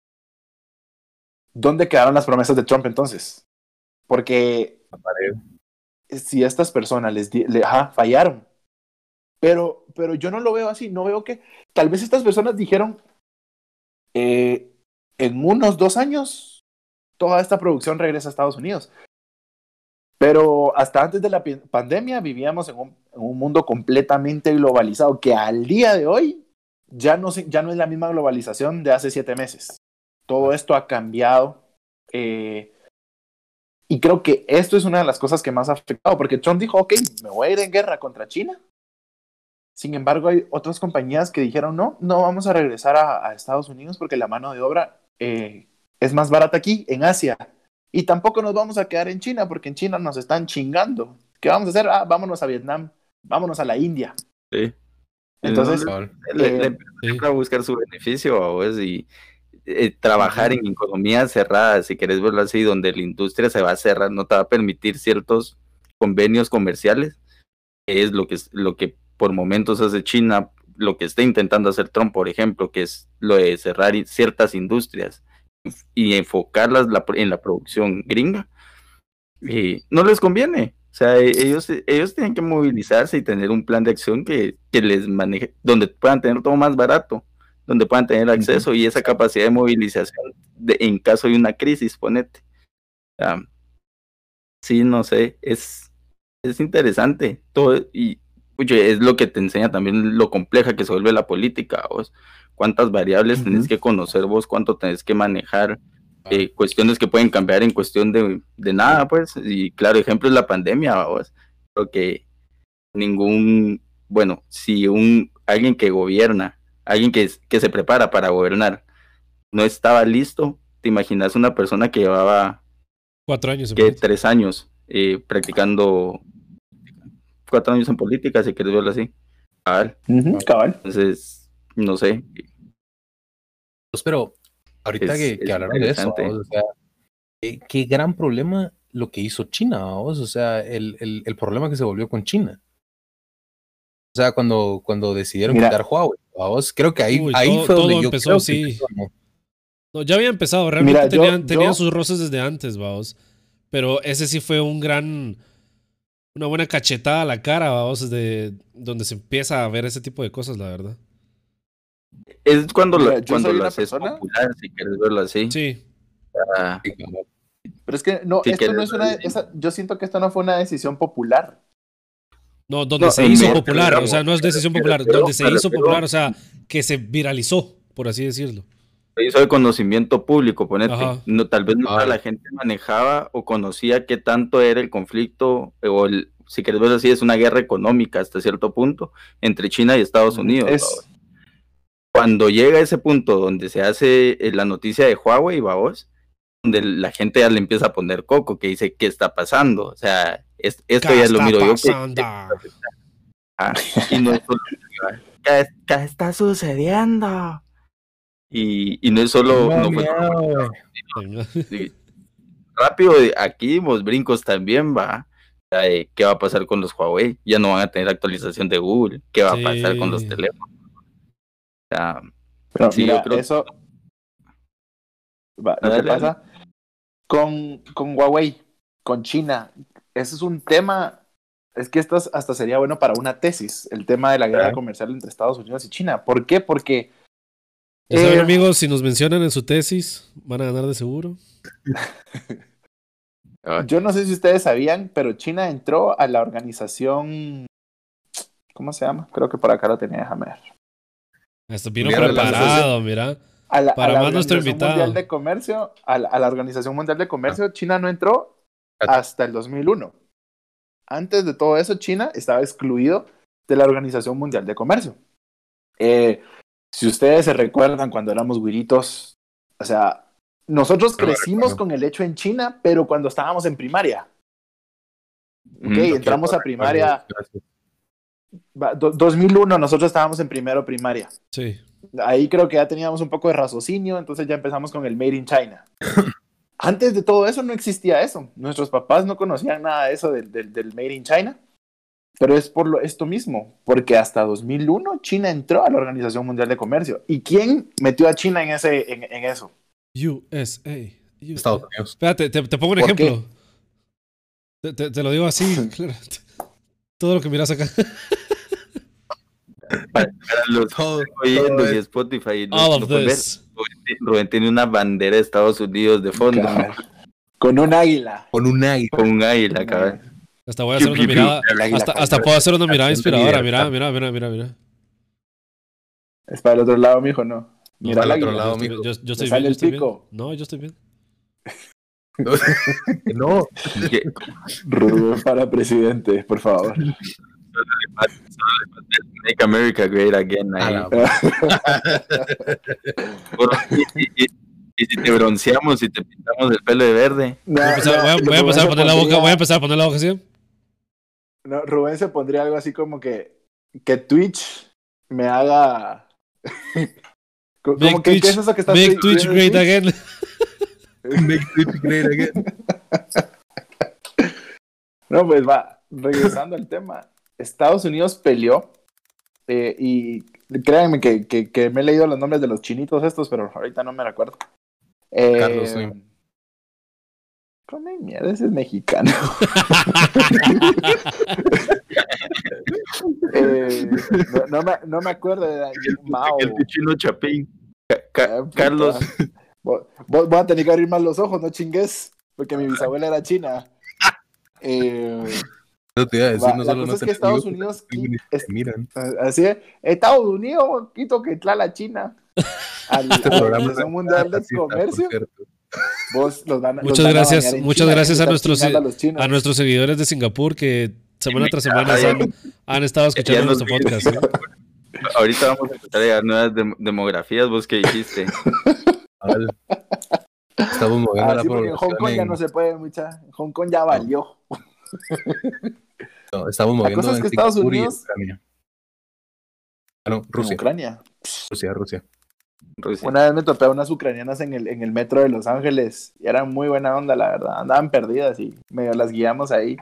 ¿dónde quedaron las promesas de Trump entonces? Porque si estas personas les, le, ajá, fallaron, pero, pero yo no lo veo así, no veo que tal vez estas personas dijeron, eh, en unos dos años, toda esta producción regresa a Estados Unidos. Pero hasta antes de la pandemia vivíamos en un, mundo completamente globalizado, que al día de hoy ya no, ya no es la misma globalización de hace siete meses. Todo esto ha cambiado. Eh, y creo que esto es una de las cosas que más ha afectado, porque Trump dijo, ok, me voy a ir en guerra contra China. Sin embargo, hay otras compañías que dijeron, no, no vamos a regresar a, a Estados Unidos porque la mano de obra eh, es más barata aquí, en Asia. Y tampoco nos vamos a quedar en China porque en China nos están chingando. ¿Qué vamos a hacer? Ah, vámonos a Vietnam, vámonos a la India. Sí. Entonces, le, le, a buscar su beneficio pues, y eh, trabajar en economía cerrada, si querés verlo así, donde la industria se va a cerrar, no te va a permitir ciertos convenios comerciales, es lo que, lo que por momentos hace China, lo que está intentando hacer Trump, por ejemplo, que es lo de cerrar ciertas industrias y enfocarlas en la producción gringa, y no les conviene. O sea, e-, ellos, ellos tienen que movilizarse y tener un plan de acción que, que les maneje, donde puedan tener todo más barato, donde puedan tener acceso y esa capacidad de movilización de, en caso de una crisis, ponete. sí, no sé, es, es interesante. Todo, y es lo que te enseña también lo compleja que se vuelve la política. Vos cuántas variables tenés que conocer vos, cuánto tenés que manejar, eh, cuestiones que pueden cambiar en cuestión de, de, nada, pues. Y claro, ejemplo es la pandemia, vos. Creo que ningún, bueno, si un alguien que gobierna, alguien que, que se prepara para gobernar, no estaba listo, te imaginas una persona que llevaba cuatro años, que tres años eh, practicando cuatro años en política, si quieres verlo así. Cabal. cabal. Entonces, no sé. Pues, pero ahorita que, que hablaron de eso, o sea, ¿qué, gran problema lo que hizo China, ¿vos? o sea, el, el, el, problema que se volvió con China. O sea, cuando, cuando decidieron quitar Huawei, ¿vos? creo que ahí, ahí fue donde yo empezó, sí. ¿no? ya había empezado, realmente tenían, tenían sus roces desde antes, vamos. Pero ese sí fue un gran, una buena cachetada a la cara, vamos, de donde se empieza a ver ese tipo de cosas, la verdad. Es cuando, Mira, lo, cuando lo haces persona... popular, si quieres verlo así. Sí. Ah, pero es que no, si esto no es una, esa, yo siento que esto no fue una decisión popular. No, donde no, se hizo popular, o sea, no es decisión popular, pero, donde se hizo pero, popular, o sea, que se viralizó, por así decirlo. Hizo de conocimiento público, ponete. No, tal vez no ah. la gente manejaba o conocía qué tanto era el conflicto, o el, si quieres verlo así, es una guerra económica hasta cierto punto entre China y Estados Unidos. Es, cuando llega a ese punto donde se hace eh, la noticia de Huawei, vos, donde la gente ya le empieza a poner coco, que dice, ¿qué está pasando? O sea, es, esto ya lo miro pasando? yo. Que, ah, y no es solo, ¿qué, ¿qué, está sucediendo? Y, y no es solo... No, no fue, sí. Rápido, aquí dimos brincos también, va. ¿Qué va a pasar con los Huawei? Ya no van a tener actualización de Google. ¿Qué va sí. a pasar con los teléfonos? sea, Pero sí, mira, yo creo... eso. Va, que pasa con, con Huawei, con China, ese es un tema. Es que esto hasta sería bueno para una tesis, el tema de la guerra ¿Eh? comercial entre Estados Unidos y China. ¿Por qué? Porque. Ya saben, eh, amigos, si nos mencionan en su tesis, van a ganar de seguro. Yo no sé si ustedes sabían, pero China entró a la organización. ¿Cómo se llama? Creo que por acá lo tenía, déjame ver. Esto vino preparado, mira. A la, para a la más nuestro invitado. Mundial de Comercio, a la, a la, Organización Mundial de Comercio, ah. China no entró hasta el 2001. Antes de todo eso, China estaba excluido de la Organización Mundial de Comercio. Eh, si ustedes se recuerdan cuando éramos güiritos, o sea, nosotros crecimos con el hecho en China, pero cuando estábamos en primaria. Ok, Mm, entramos a primaria, Gracias. va, do- 2001, nosotros estábamos en primero primaria. Sí. Ahí creo que ya teníamos un poco de raciocinio, entonces ya empezamos con el Made in China. Antes de todo eso no existía eso. Nuestros papás no conocían nada de eso del, del, del Made in China. Pero es por lo, esto mismo, porque hasta 2001 China entró a la Organización Mundial de Comercio. ¿Y quién metió a China en, ese, en, en eso? USA. USA. Estados Unidos. Espérate, te, te pongo un ¿Por ejemplo. Te, te- te lo digo así, claro. Todo lo que miras acá. Para los oyendo y Spotify, no- All no of ver, this. Rubén- Rubén tiene una bandera de Estados Unidos de fondo. Claro. Con un águila. con un águila. Con un águila, cabrón. Hasta voy a hacer una mirada. Hasta, hasta puedo hacer una mirada inspiradora. Mira, mira, mira, mira, mira. Es para el otro lado, mijo, no. Mira el el otro lado, mijo. yo, yo estoy sale bien, yo el estoy bien. pico. No, yo estoy bien. no, Rubén para presidente, por favor. Make America Great Again. ahí. y, y- y- y si te bronceamos y te pintamos el pelo de verde, No, Voy a empezar, no, voy a- voy a Rubén empezar a se poner la boca, voy a empezar a poner la boca así. No, Rubén se pondría algo así como que, que Twitch me haga. como Make que, Twitch- ¿qué es eso que está Make Twitch great Twitch? again. Make Twitch great again. No, pues va, regresando al tema. Estados Unidos peleó eh, y créanme que, que, que me he leído los nombres de los chinitos estos, pero ahorita no me recuerdo. Eh, Carlos Slim. Come mierda, ese es mexicano. Eh, no, no me, no me acuerdo de Mao. el chino Chapín. Ca- Ca- Ah. Carlos, Vo- Vos vas a tener que abrir más los ojos, no chingues, porque mi bisabuela era china. Eh, Eso te iba a decir, Va, no la solo cosa no es que Estados Unidos te es- miran. así es, Estados Unidos, quito que la China. Al, Este a la programa Organización Mundial de racista, por Comercio, cierto. Vos los van, los Muchas a gracias, bañar en muchas China, gracias a nuestros-. A nuestros seguidores de Singapur que semana tras semana han, han estado escuchando nuestro podcast. ¿eh? ahorita vamos a empezar a llegar nuevas dem- demografías, vos que dijiste. Estamos moviendo Ah, la sí, porque en Hong población. Kong ya no se puede mucha. Hong Kong ya valió. no, estamos moviendo cosa es en que Estados Singapur y Unidos- Ucrania. Ah, no, En Rusia, Ucrania. Rusia, Rusia. Rusia. Una vez me topé a unas ucranianas en el, en el metro de Los Ángeles y eran muy buena onda, la verdad. Andaban perdidas y medio las guiamos ahí.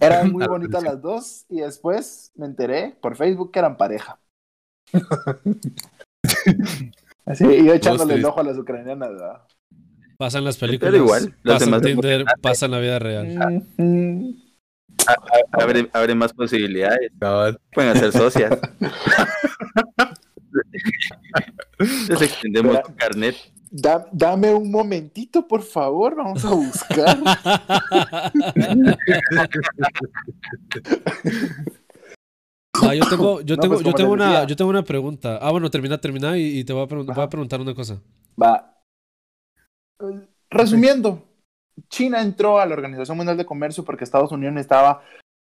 Eran muy Ah, bonitas las dos y después me enteré por Facebook que eran pareja. Así, y yo echándole el ojo a las ucranianas, ¿verdad? Pasan las películas, Pero igual, las pasan Tinder, pasan la vida real. Mm, Abre, abre más posibilidades. Pueden hacer socias. Les extendemos tu carnet. da- dame un momentito, por favor, vamos a buscar. Ah, yo tengo, yo No, tengo, pues, yo tengo una, yo tengo una pregunta. Ah, bueno, termina, termina y, y te voy a, voy a preguntar una cosa. Va. Resumiendo, China entró a la Organización Mundial de Comercio porque Estados Unidos necesitaba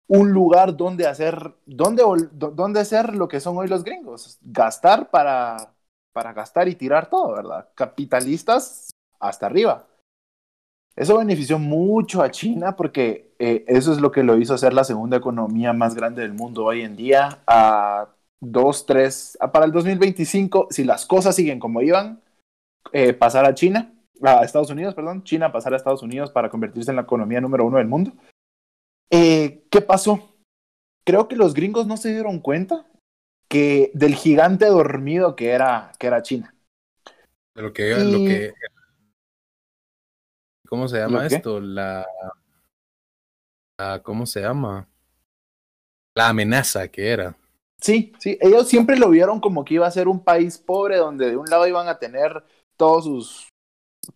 un lugar donde hacer, donde, donde hacer lo que son hoy los gringos, gastar para, para gastar y tirar todo, ¿verdad? Capitalistas hasta arriba. Eso benefició mucho a China porque eh, eso es lo que lo hizo ser la segunda economía más grande del mundo hoy en día. A dos, tres, para el 2025, si las cosas siguen como iban, eh, pasar a China, a Estados Unidos, perdón, China pasar a Estados Unidos para convertirse en la economía número uno del mundo. Eh, ¿Qué pasó? Creo que los gringos no se dieron cuenta que del gigante dormido que era, que era China. De lo que, lo que. ¿Cómo se llama esto? La, la- ¿Cómo se llama? La amenaza que era. Sí, sí, ellos siempre lo vieron como que iba a ser un país pobre donde de un lado iban a tener todos sus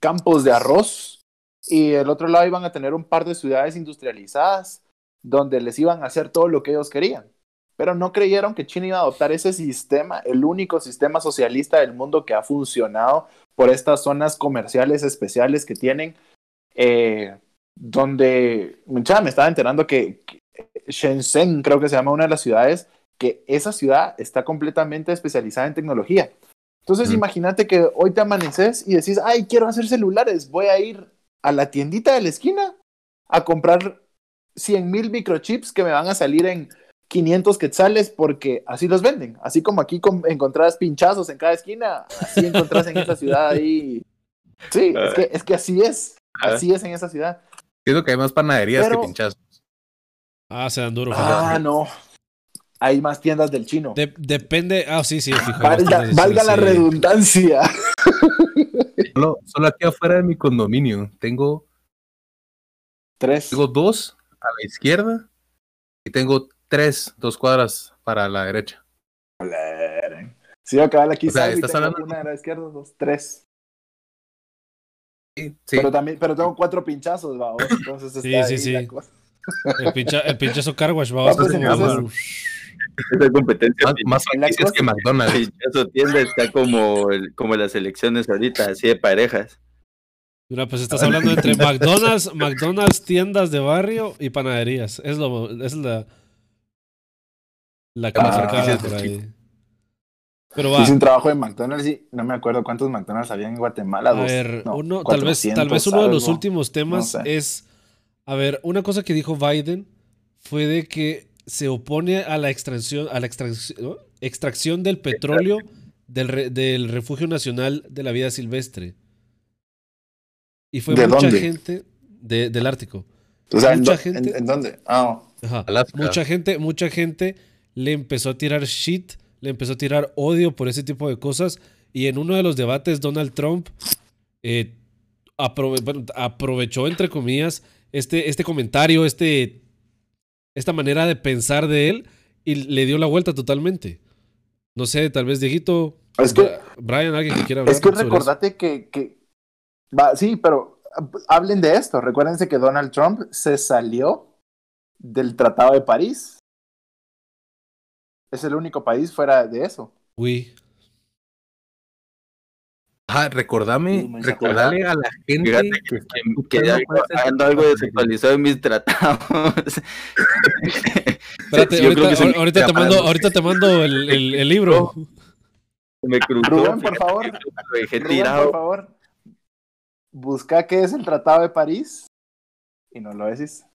campos de arroz y del otro lado iban a tener un par de ciudades industrializadas donde les iban a hacer todo lo que ellos querían. Pero no creyeron que China iba a adoptar ese sistema, el único sistema socialista del mundo que ha funcionado por estas zonas comerciales especiales que tienen, eh, donde, mucha, me estaba enterando que, que Shenzhen, creo que se llama una de las ciudades, que esa ciudad está completamente especializada en tecnología. Entonces Mm. imagínate que hoy te amaneces y decís, ay, quiero hacer celulares, voy a ir a la tiendita de la esquina a comprar 100 mil microchips que me van a salir en 500 quetzales porque así los venden. Así como aquí encontrás pinchazos en cada esquina, así encontrás en esa ciudad ahí. Sí, es que, es que así es, así es en esa ciudad. Siento que hay más panaderías Pero- que pinchazos. Ah, se dan duro. Ah, no. Hay más tiendas del chino. De- depende. Ah, sí, sí, fijo. Valga, la sí. redundancia. Solo, solo aquí afuera de mi condominio tengo, Tres. tengo dos a la izquierda y tengo tres, dos cuadras para la derecha. Joder. Si yo acabar aquí, O sea, estás hablando- una de la izquierda, dos, tres. Sí, sí. Pero también, pero tengo cuatro pinchazos, va. Entonces está Sí, ahí sí, la sí. cosa. El, pincha, el wash, va. Como- entonces- Esa competencia más, más franquicias que McDonald's. pinchazo tienda está como, el- como las elecciones ahorita, así de parejas. Mira, pues estás hablando entre McDonald's, McDonald's, tiendas de barrio y panaderías. Es lo, es la, la Ah, por ahí. Pero va, Hice un trabajo en McDonald's y no me acuerdo cuántos McDonald's había en Guatemala. a dos, ver, no, uno, tal vez, tal vez 400 uno de los algo. últimos temas no sé. es, a ver, una cosa que dijo Biden fue de que se opone a la extracción, a la extracción, ¿no? extracción del petróleo del, re- del refugio nacional de la vida silvestre. Y fue ¿De mucha dónde? gente de- del Ártico. O sea, ¿en, mucha dó- gente- en- en dónde? Ah, Ajá. Alaska. Mucha gente, mucha gente le empezó a tirar shit, le empezó a tirar odio por ese tipo de cosas. Y en uno de los debates, Donald Trump eh, aprove- bueno, aprovechó, entre comillas, este, este comentario, este, esta manera de pensar de él y le dio la vuelta totalmente. No sé, tal vez Dieguito, Es que- Brian, alguien que quiera hablar. es que recordate que, que va, sí, pero ah, hablen de esto. Recuérdense que Donald Trump se salió del Tratado de París. Es el único país fuera de eso. Uy, Ajá, recordame, recordale a la gente Fíjate que, Que, que algo- ando algo desactualizado en mis tratados. espérate, Sí, yo creo ahorita, ahorita te mando, ahorita te mando el, el- el libro. Me cruzó. Rubén, por favor. Lo dejé Rubén, tirado. por favor, busca qué es el Tratado de París y no lo decís.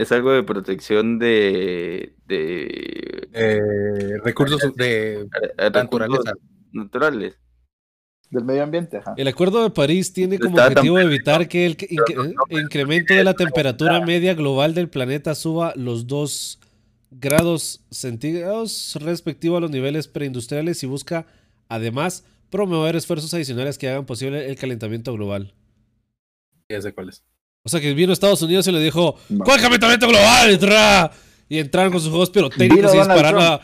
Es algo de protección de, de eh, recursos de naturaleza. recursos naturales. Del medio ambiente, ajá. El Acuerdo de París tiene como Está objetivo evitar que el no, incremento de la temperatura media global del planeta suba los 2 grados centígrados respectivo a los niveles preindustriales y busca además promover esfuerzos adicionales que hagan posible el calentamiento global. Ya sé cuál es. O sea que vino Estados Unidos y le dijo, No. ¿cuál calentamiento global? Tra? Y entraron con sus juegos pirotécnicos y dispararon a...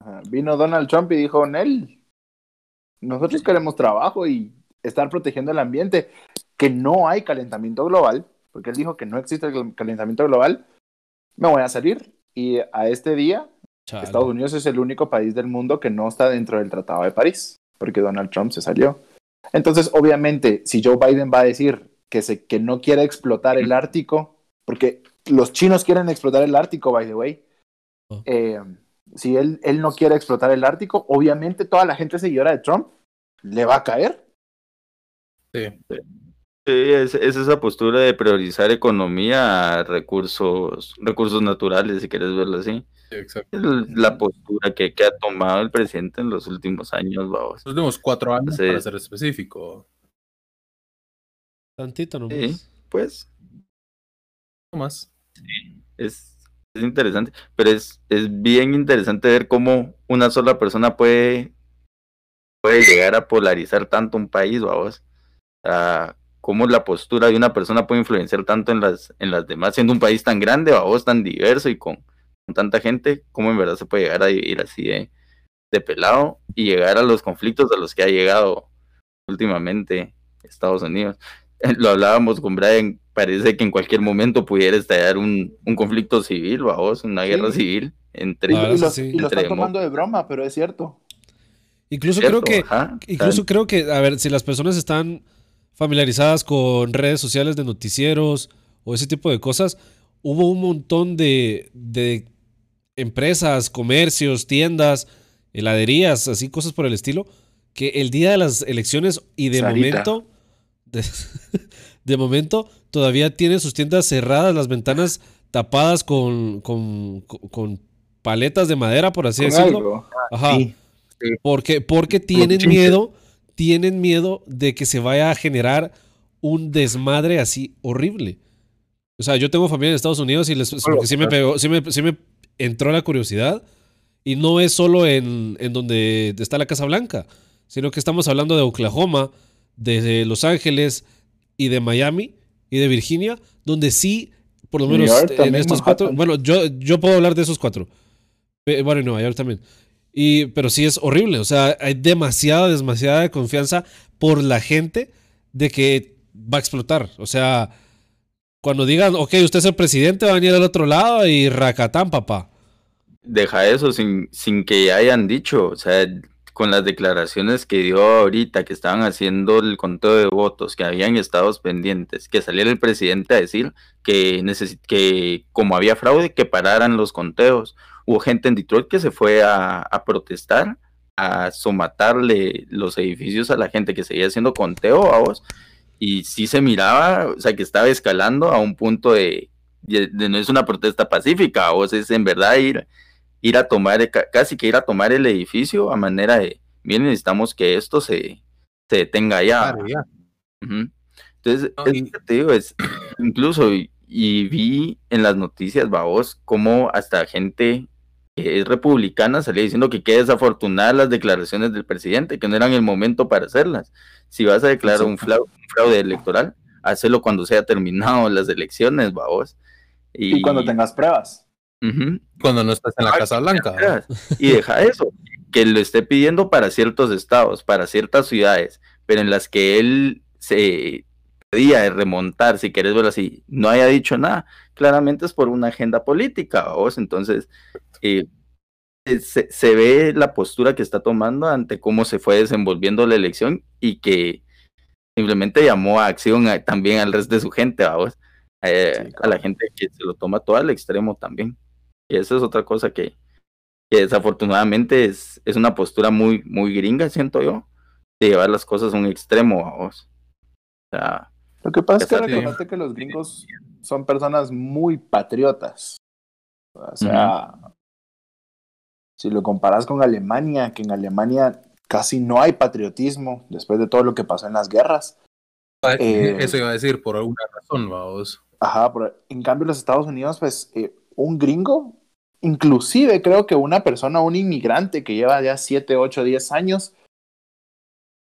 Ajá. Vino Donald Trump y dijo, Nel, nosotros queremos trabajo y estar protegiendo el ambiente, que no hay calentamiento global, porque él dijo que no existe el calentamiento global, me voy a salir. Y a este día, Chale. Estados Unidos es el único país del mundo que no está dentro del Tratado de París, porque Donald Trump se salió. Entonces, obviamente, si Joe Biden va a decir que, se, que no quiere explotar el Ártico, porque los chinos quieren explotar el Ártico, by the way, Oh. eh, si él, él no quiere explotar el Ártico, obviamente toda la gente seguidora de Trump le va a caer. Sí. Sí, es, es esa postura de priorizar economía a recursos, recursos naturales, si quieres verlo así. sí, exacto. Es la postura que, que ha tomado el presidente en los últimos años, vamos. Los últimos cuatro años, Sí. para ser específico. Tantito nomás. Sí. Pues No más. es, es interesante, pero es, es bien interesante ver cómo una sola persona puede, puede llegar a polarizar tanto un país, vamos. A cómo la postura de una persona puede influenciar tanto en las, en las demás, siendo un país tan grande, vamos, tan diverso y con, tanta gente, cómo en verdad se puede llegar a dividir así de, de pelado y llegar a los conflictos a los que ha llegado últimamente Estados Unidos. Lo hablábamos con Brian, parece que en cualquier momento pudiera estar un, un conflicto civil, vamos, una guerra Sí. civil entre Y, sí. y lo Entre está tomando de broma, pero es cierto. Incluso ¿cierto? creo que Ajá, Incluso creo que, a ver, si las personas están familiarizadas con redes sociales de noticieros o ese tipo de cosas, hubo un montón de, de empresas, comercios, tiendas, heladerías, así cosas por el estilo, que el día de las elecciones y de momento, de, momento, todavía tienen sus tiendas cerradas, las ventanas tapadas con, con, con paletas de madera, por así decirlo. Ajá. Porque, porque tienen miedo, tienen miedo de que se vaya a generar un desmadre así horrible. O sea, yo tengo familia en Estados Unidos y les, sí me pegó, sí me, sí me entró la curiosidad. Y no es solo en, en, donde está la Casa Blanca, sino que estamos hablando de Oklahoma, de Los Ángeles y de Miami y de Virginia, donde sí, por lo menos en estos cuatro, bueno, yo, yo puedo hablar de esos cuatro. Bueno, y Nueva York también. Y, pero sí es horrible, o sea, hay demasiada, demasiada confianza por la gente de que va a explotar. O sea, cuando digan, ok, usted es el presidente, va a venir al otro lado y racatán, papá. Deja eso sin, sin que hayan dicho, o sea, con las declaraciones que dio ahorita, que estaban haciendo el conteo de votos, que habían estados pendientes, que saliera el presidente a decir que, que como había fraude, que pararan los conteos. Hubo gente en Detroit que se fue a, protestar, a somatarle los edificios a la gente que seguía haciendo conteo, a vos, y sí se miraba, o sea, que estaba escalando a un punto de, no es una protesta pacífica, o es en verdad ir, ir a tomar, casi que ir a tomar el edificio a manera de, miren, necesitamos que esto se, se detenga ya. Entonces, es que te digo, es, incluso, y, y, vi en las noticias, vos, como hasta gente es republicana salía diciendo que qué desafortunadas las declaraciones del presidente, que no eran el momento para hacerlas. Si vas a declarar un fraude, electoral, hazlo cuando se haya terminado las elecciones, vamos. Y, cuando tengas pruebas. Cuando no estás en la Casa Blanca. Y deja eso, que lo esté pidiendo para ciertos estados, para ciertas ciudades, pero en las que él se podía remontar, si querés verlo así, no haya dicho nada, claramente es por una agenda política, vos. Entonces, eh, se, se, ve la postura que está tomando ante cómo se fue desenvolviendo la elección y que simplemente llamó a acción también al resto de su gente, vamos, eh, a la gente que se lo toma todo al extremo también. Y eso es otra cosa que, que desafortunadamente es, es, una postura muy, muy gringa, siento yo, de llevar las cosas a un extremo, vamos. O sea, lo que pasa es que recordate que los gringos son personas muy patriotas. O sea, si lo comparas con Alemania, que en Alemania casi no hay patriotismo después de todo lo que pasó en las guerras. Ah, eh, eso iba a decir, por alguna razón, vamos. Ajá, en cambio los Estados Unidos, pues eh, un gringo, inclusive creo que una persona, un inmigrante que lleva ya 7, 8, 10 años,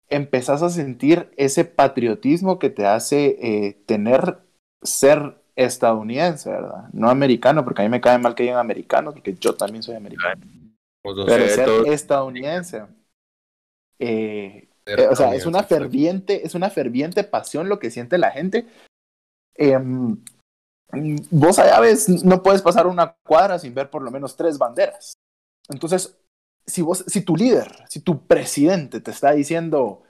empezás a sentir ese patriotismo que te hace eh, tener, ser estadounidense, ¿verdad? No americano, porque a mí me cae mal que digan americano, porque yo también soy americano. Pero ser estadounidense. Eh, eh, o sea, es una ferviente, es una ferviente pasión lo que siente la gente. Em, vos allá ves, no puedes pasar una cuadra sin ver por lo menos tres banderas. Entonces, si vos, si tu líder, si tu presidente te está diciendo,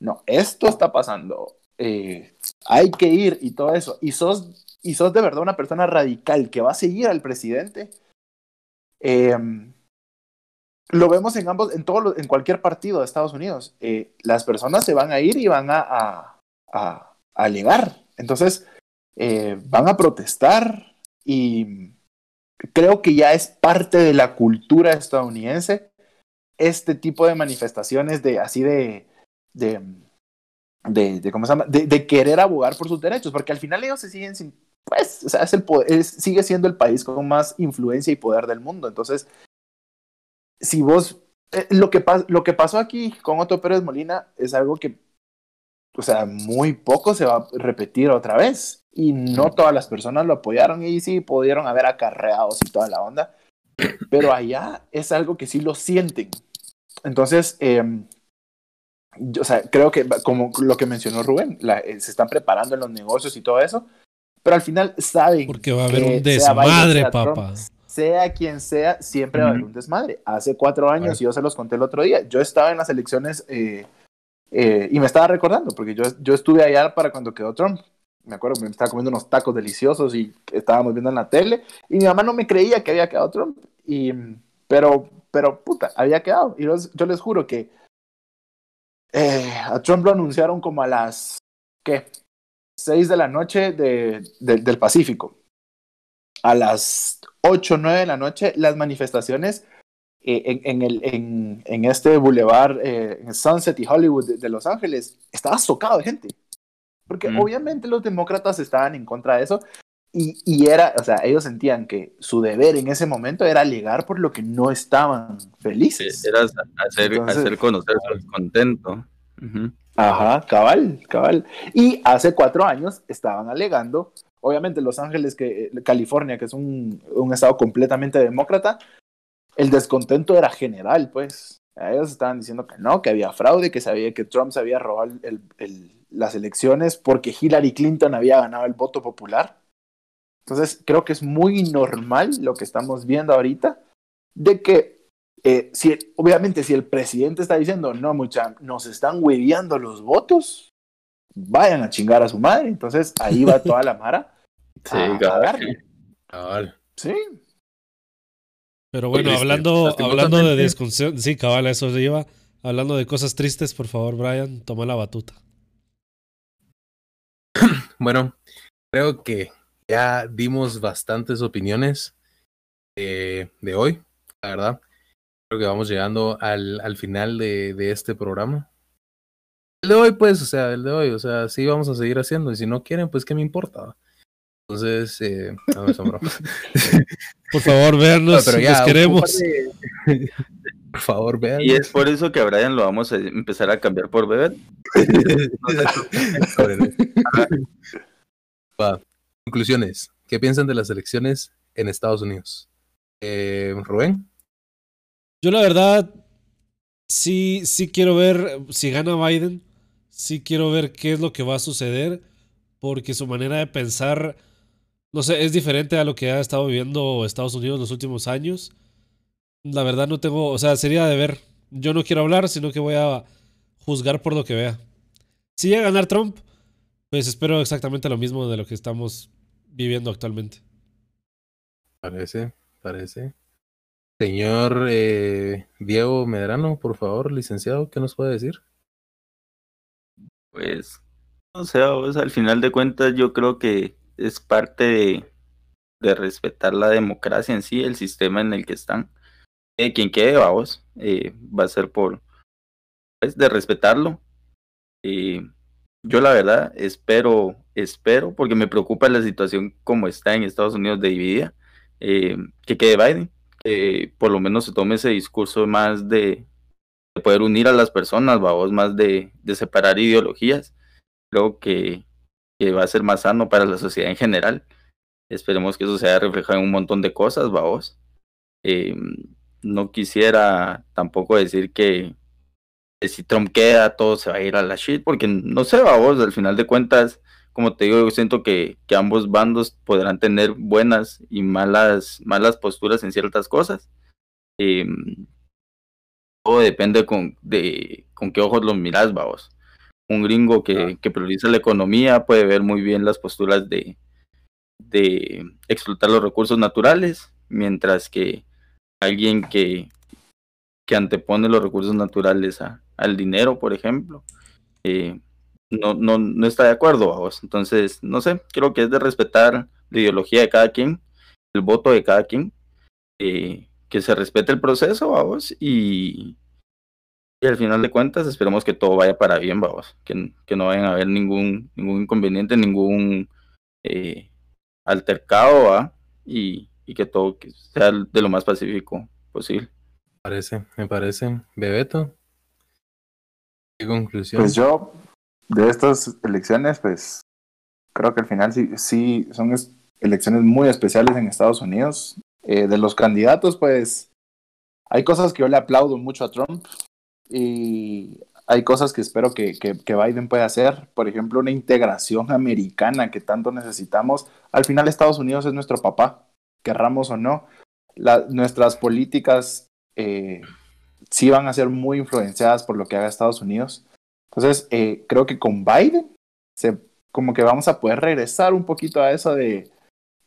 no, esto está pasando, eh, hay que ir y todo eso, y sos, y sos de verdad una persona radical que va a seguir al presidente, eh, lo vemos en ambos, en todo, en cualquier partido de Estados Unidos. Eh, las personas se van a ir y van a, a, a, alegar. Entonces, eh, van a protestar y creo que ya es parte de la cultura estadounidense este tipo de manifestaciones de así de, de, de, ¿cómo se llama? De, querer abogar por sus derechos, porque al final ellos se siguen sin, pues, o sea, es el poder, sigue siendo el país con más influencia y poder del mundo. Entonces, si vos, eh, lo, que lo que pasó aquí con Otto Pérez Molina es algo que, o sea, muy poco se va a repetir otra vez. Y no todas las personas lo apoyaron y sí pudieron haber acarreados y toda la onda. Pero allá es algo que sí lo sienten. Entonces, eh, o sea, creo que como lo que mencionó Rubén, eh, se están preparando en los negocios y todo eso, pero al final saben. Porque va a haber un desmadre, papá sea quien sea, siempre va a haber un desmadre. Hace cuatro años, y yo se los conté el otro día, yo estaba en las elecciones eh, eh, y me estaba recordando, porque yo, yo estuve allá para cuando quedó Trump. Me acuerdo que me estaba comiendo unos tacos deliciosos y estábamos viendo en la tele, y mi mamá no me creía que había quedado Trump. Y, pero, pero, puta, había quedado. Y yo les juro que eh, a Trump lo anunciaron como a las, ¿qué? 6 de la noche de, del Pacífico. A las 8 o 9 de la noche, las manifestaciones eh, en, el, en, en, este bulevar, eh, en Sunset y Hollywood de, Los Ángeles, estaba socado de gente. Porque obviamente los demócratas estaban en contra de eso. Y, y, era, o sea, ellos sentían que su deber en ese momento era alegar por lo que no estaban felices. Era hacer, hacer conocer su contento. Ajá, cabal, cabal. Y hace cuatro años estaban alegando, obviamente Los Ángeles, que, eh, California, que es un, un estado completamente demócrata, el descontento era general, pues. Ellos estaban diciendo que no, que había fraude, que sabía que Trump se había robado el, el, las elecciones porque Hillary Clinton había ganado el voto popular. Entonces, creo que es muy normal lo que estamos viendo ahorita, de que, eh, si, obviamente, si el presidente está diciendo, no, mucha, nos están hueviando los votos, vayan a chingar a su madre. Entonces, ahí va toda la mara. sí, cabal. Sí. Pero bueno, hablando, hablando de desconcierto, sí, cabal, eso se lleva. Hablando de cosas tristes, por favor, Brian, toma la batuta. Bueno, creo que ya dimos bastantes opiniones de, de hoy, la verdad. Creo que vamos llegando al, al final de, de, este programa. El de hoy, pues, o sea, el de hoy, o sea, sí vamos a seguir haciendo. Y si no quieren, pues, ¿qué me importa? Entonces, eh, no, Por favor, veannos, no, los queremos. Por favor, vean. Y es por eso que a Brian lo vamos a empezar a cambiar por bebé. Va. Conclusiones. ¿Qué piensan de las elecciones en Estados Unidos? Eh, Rubén. Yo la verdad sí, sí quiero ver si gana Biden. Sí quiero ver qué es lo que va a suceder. Porque su manera de pensar no sé, es diferente a lo que ha estado viviendo Estados Unidos los últimos años. La verdad no tengo, o sea, sería de ver. Yo no quiero hablar, sino que voy a juzgar por lo que vea. Si llega a ganar Trump, pues espero exactamente lo mismo de lo que estamos viviendo actualmente. Parece, parece. Señor eh, Diego Medrano, por favor, licenciado, ¿qué nos puede decir? Pues, o sea, pues, al final de cuentas yo creo que es parte de, de, respetar la democracia en sí, el sistema en el que están. Eh, quien quede, vamos, eh, va a ser por, pues, de respetarlo. Eh, yo la verdad espero, espero, porque me preocupa la situación como está en Estados Unidos de dividida, eh, que quede Biden, por lo menos se tome ese discurso más de, de poder unir a las personas, vamos, más de, de separar ideologías. Creo que que va a ser más sano para la sociedad en general. Esperemos que eso se haya reflejado en un montón de cosas, vamos. Eh, no quisiera tampoco decir que, si Trump queda, todo se va a ir a la shit, porque no sé, vamos, al final de cuentas, como te digo, yo siento que, que ambos bandos podrán tener buenas y malas, malas posturas en ciertas cosas. Eh, todo depende con, de con qué ojos los miras, vamos un gringo que, que, prioriza la economía puede ver muy bien las posturas de, de explotar los recursos naturales, mientras que alguien que, que antepone los recursos naturales a, al dinero, por ejemplo, eh, no, no, no está de acuerdo a vos. Entonces, no sé, creo que es de respetar la ideología de cada quien, el voto de cada quien, eh, que se respete el proceso a vos y, y al final de cuentas esperemos que todo vaya para bien, vamos, que, que no vayan a haber ningún, ningún inconveniente, ningún eh, altercado, Y, y, que todo sea de lo más pacífico posible. Me parece, me parece. Bebeto, ¿qué conclusión? Pues yo, de estas elecciones, pues creo que al final sí, sí son elecciones muy especiales en Estados Unidos. Eh, de los candidatos, pues hay cosas que yo le aplaudo mucho a Trump, y hay cosas que espero que, que, Biden pueda hacer, por ejemplo, una integración americana que tanto necesitamos. Al final Estados Unidos es nuestro papá, querramos o no. Nuestras políticas eh, sí van a ser muy influenciadas por lo que haga Estados Unidos. Entonces, eh, creo que con Biden, se, como que vamos a poder regresar un poquito a eso de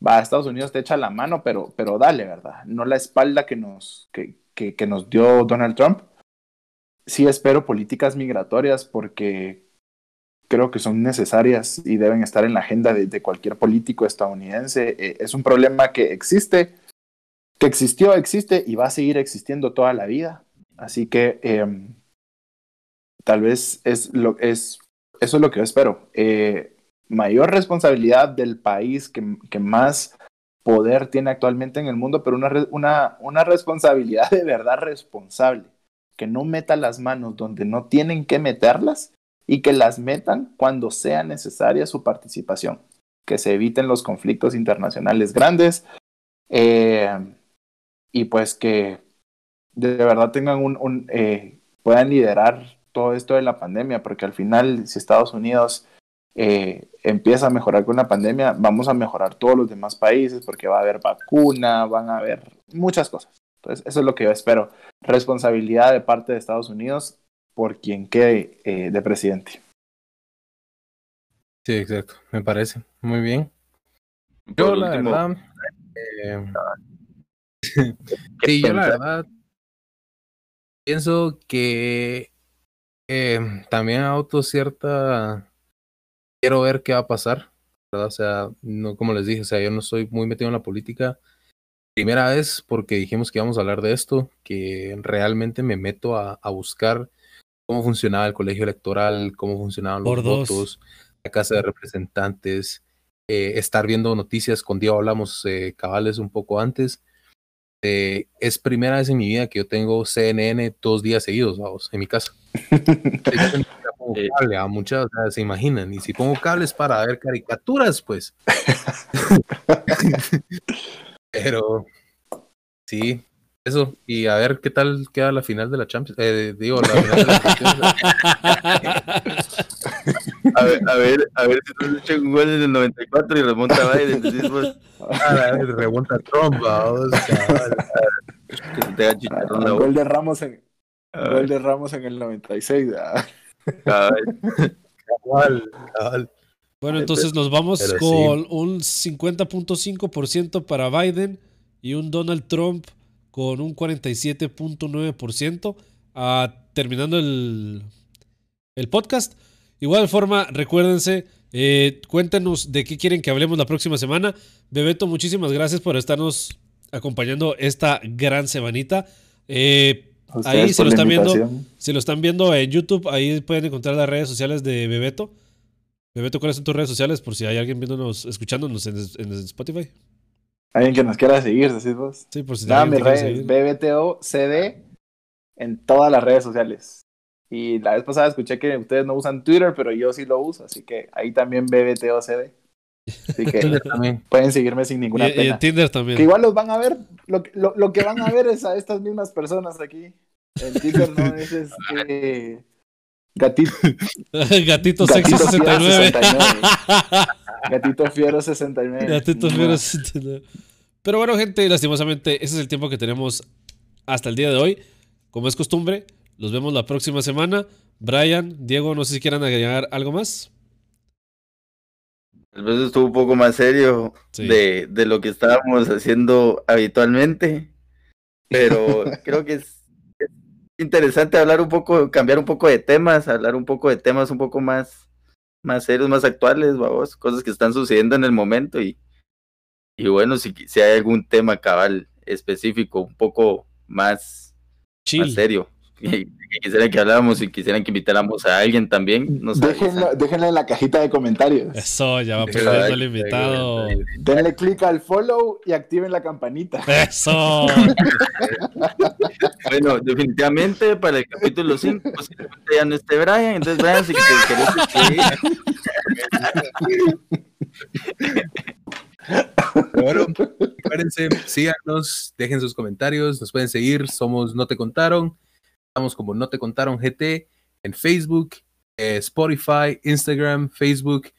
va, Estados Unidos te echa la mano, pero, pero dale, ¿verdad? No la espalda que nos, que, que nos dio Donald Trump. Sí espero políticas migratorias porque creo que son necesarias y deben estar en la agenda de, de cualquier político estadounidense. Eh, es un problema que existe, que existió, existe y va a seguir existiendo toda la vida. Así que eh, tal vez es lo, es, eso es lo que yo espero. Eh, mayor responsabilidad del país que, que, más poder tiene actualmente en el mundo, pero una, una, una responsabilidad de verdad responsable, que no meta las manos donde no tienen que meterlas y que las metan cuando sea necesaria su participación, que se eviten los conflictos internacionales grandes eh, y pues que de verdad tengan un, un eh, puedan liderar todo esto de la pandemia, porque al final si Estados Unidos eh, empieza a mejorar con la pandemia, vamos a mejorar todos los demás países porque va a haber vacuna, van a haber muchas cosas. Entonces, eso es lo que yo espero. Responsabilidad de parte de Estados Unidos por quien quede eh, de presidente. Sí, exacto, me parece. Muy bien. Yo, por la último, verdad. Eh, sí, yo la verdad. Pienso que eh, también auto cierta. Quiero ver qué va a pasar. ¿verdad? O sea, no, como les dije, o sea, yo no estoy muy metido en la política. Primera vez porque dijimos que íbamos a hablar de esto, que realmente me meto a, a buscar cómo funcionaba el colegio electoral, cómo funcionaban los Por dos. votos, la Casa de Representantes, eh, estar viendo noticias, con Diego hablamos eh, cabales un poco antes. Eh, es primera vez en mi vida que yo tengo CNN dos días seguidos, vamos, en mi casa. pongo cable a muchas, o sea, se imaginan, y si pongo cables para ver caricaturas, pues. Pero sí, eso, y a ver qué tal queda la final de la Champions. Eh, digo, la final de la Champions. a, ver, a ver, a ver si tú echas un gol en el 94 y remonta Biden. Decís vos, ah, remonta Trump, vamos, que se te chicharrón la gol de Ramos en, gol de Ramos en el 96. ¿verdad? Cabal. cabal, cabal. Bueno, entonces nos vamos Pero sí. con un 50.5% para Biden y un Donald Trump con un 47.9%. Ah, terminando el, el podcast. Igual forma, recuérdense, eh, cuéntenos de qué quieren que hablemos la próxima semana. Bebeto, muchísimas gracias por estarnos acompañando esta gran semanita. Eh, Ahí se lo están viendo. si lo están viendo en YouTube, ahí pueden encontrar las redes sociales de Bebeto. Bebeto, ¿cuáles son tus redes sociales? Por si hay alguien viéndonos, escuchándonos en, en Spotify. Alguien que nos quiera seguir, decís vos. Sí, por si Nada, mis redes. BBTO CD en todas las redes sociales. Y la vez pasada escuché que ustedes no usan Twitter, pero yo sí lo uso, así que ahí también BBTO CD. Así que Tinder también. pueden seguirme sin Y, ninguna y en pena. Tinder también. Que igual los van a ver, lo, que- lo, lo que van a ver es a estas mismas personas aquí. En Tinder no es este. Gatito, Gatito Gatito Sexy Fiero 69. 69. Gatito Fiero 69. Gatito No. Fiero 69. Pero bueno, gente, lastimosamente, ese es el tiempo que tenemos hasta el día de hoy. Como es costumbre, los vemos la próxima semana. Brian, Diego, no sé si quieran agregar algo más. Tal vez estuvo un poco más serio Sí. de, de lo que estábamos haciendo habitualmente, pero creo que es interesante hablar un poco, cambiar un poco de temas, hablar un poco de temas un poco más, más serios, más actuales, vamos, cosas que están sucediendo en el momento y, y bueno, si, si hay algún tema cabal específico, un poco más, más serio, que, que quisieran que habláramos y quisieran que invitáramos a alguien también, nos Déjenlo, avisan. déjenlo en la cajita de comentarios. Eso, ya va perdiendo el invitado. Denle clic al follow y activen la campanita. Eso. Bueno, definitivamente para el capítulo 5 posiblemente ya no esté Brian, entonces Brian, si te querés bueno, acuérdense, síganos, dejen sus comentarios, nos pueden seguir, somos No Te Contaron, estamos como No Te Contaron GT en Facebook, eh, Spotify, Instagram, Facebook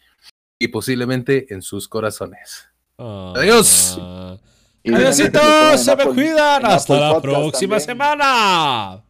y posiblemente en sus corazones. Adiós. Ah. Y déjenle que lo pongan Adiósito, en se me cuidan. Hasta la próxima también. semana.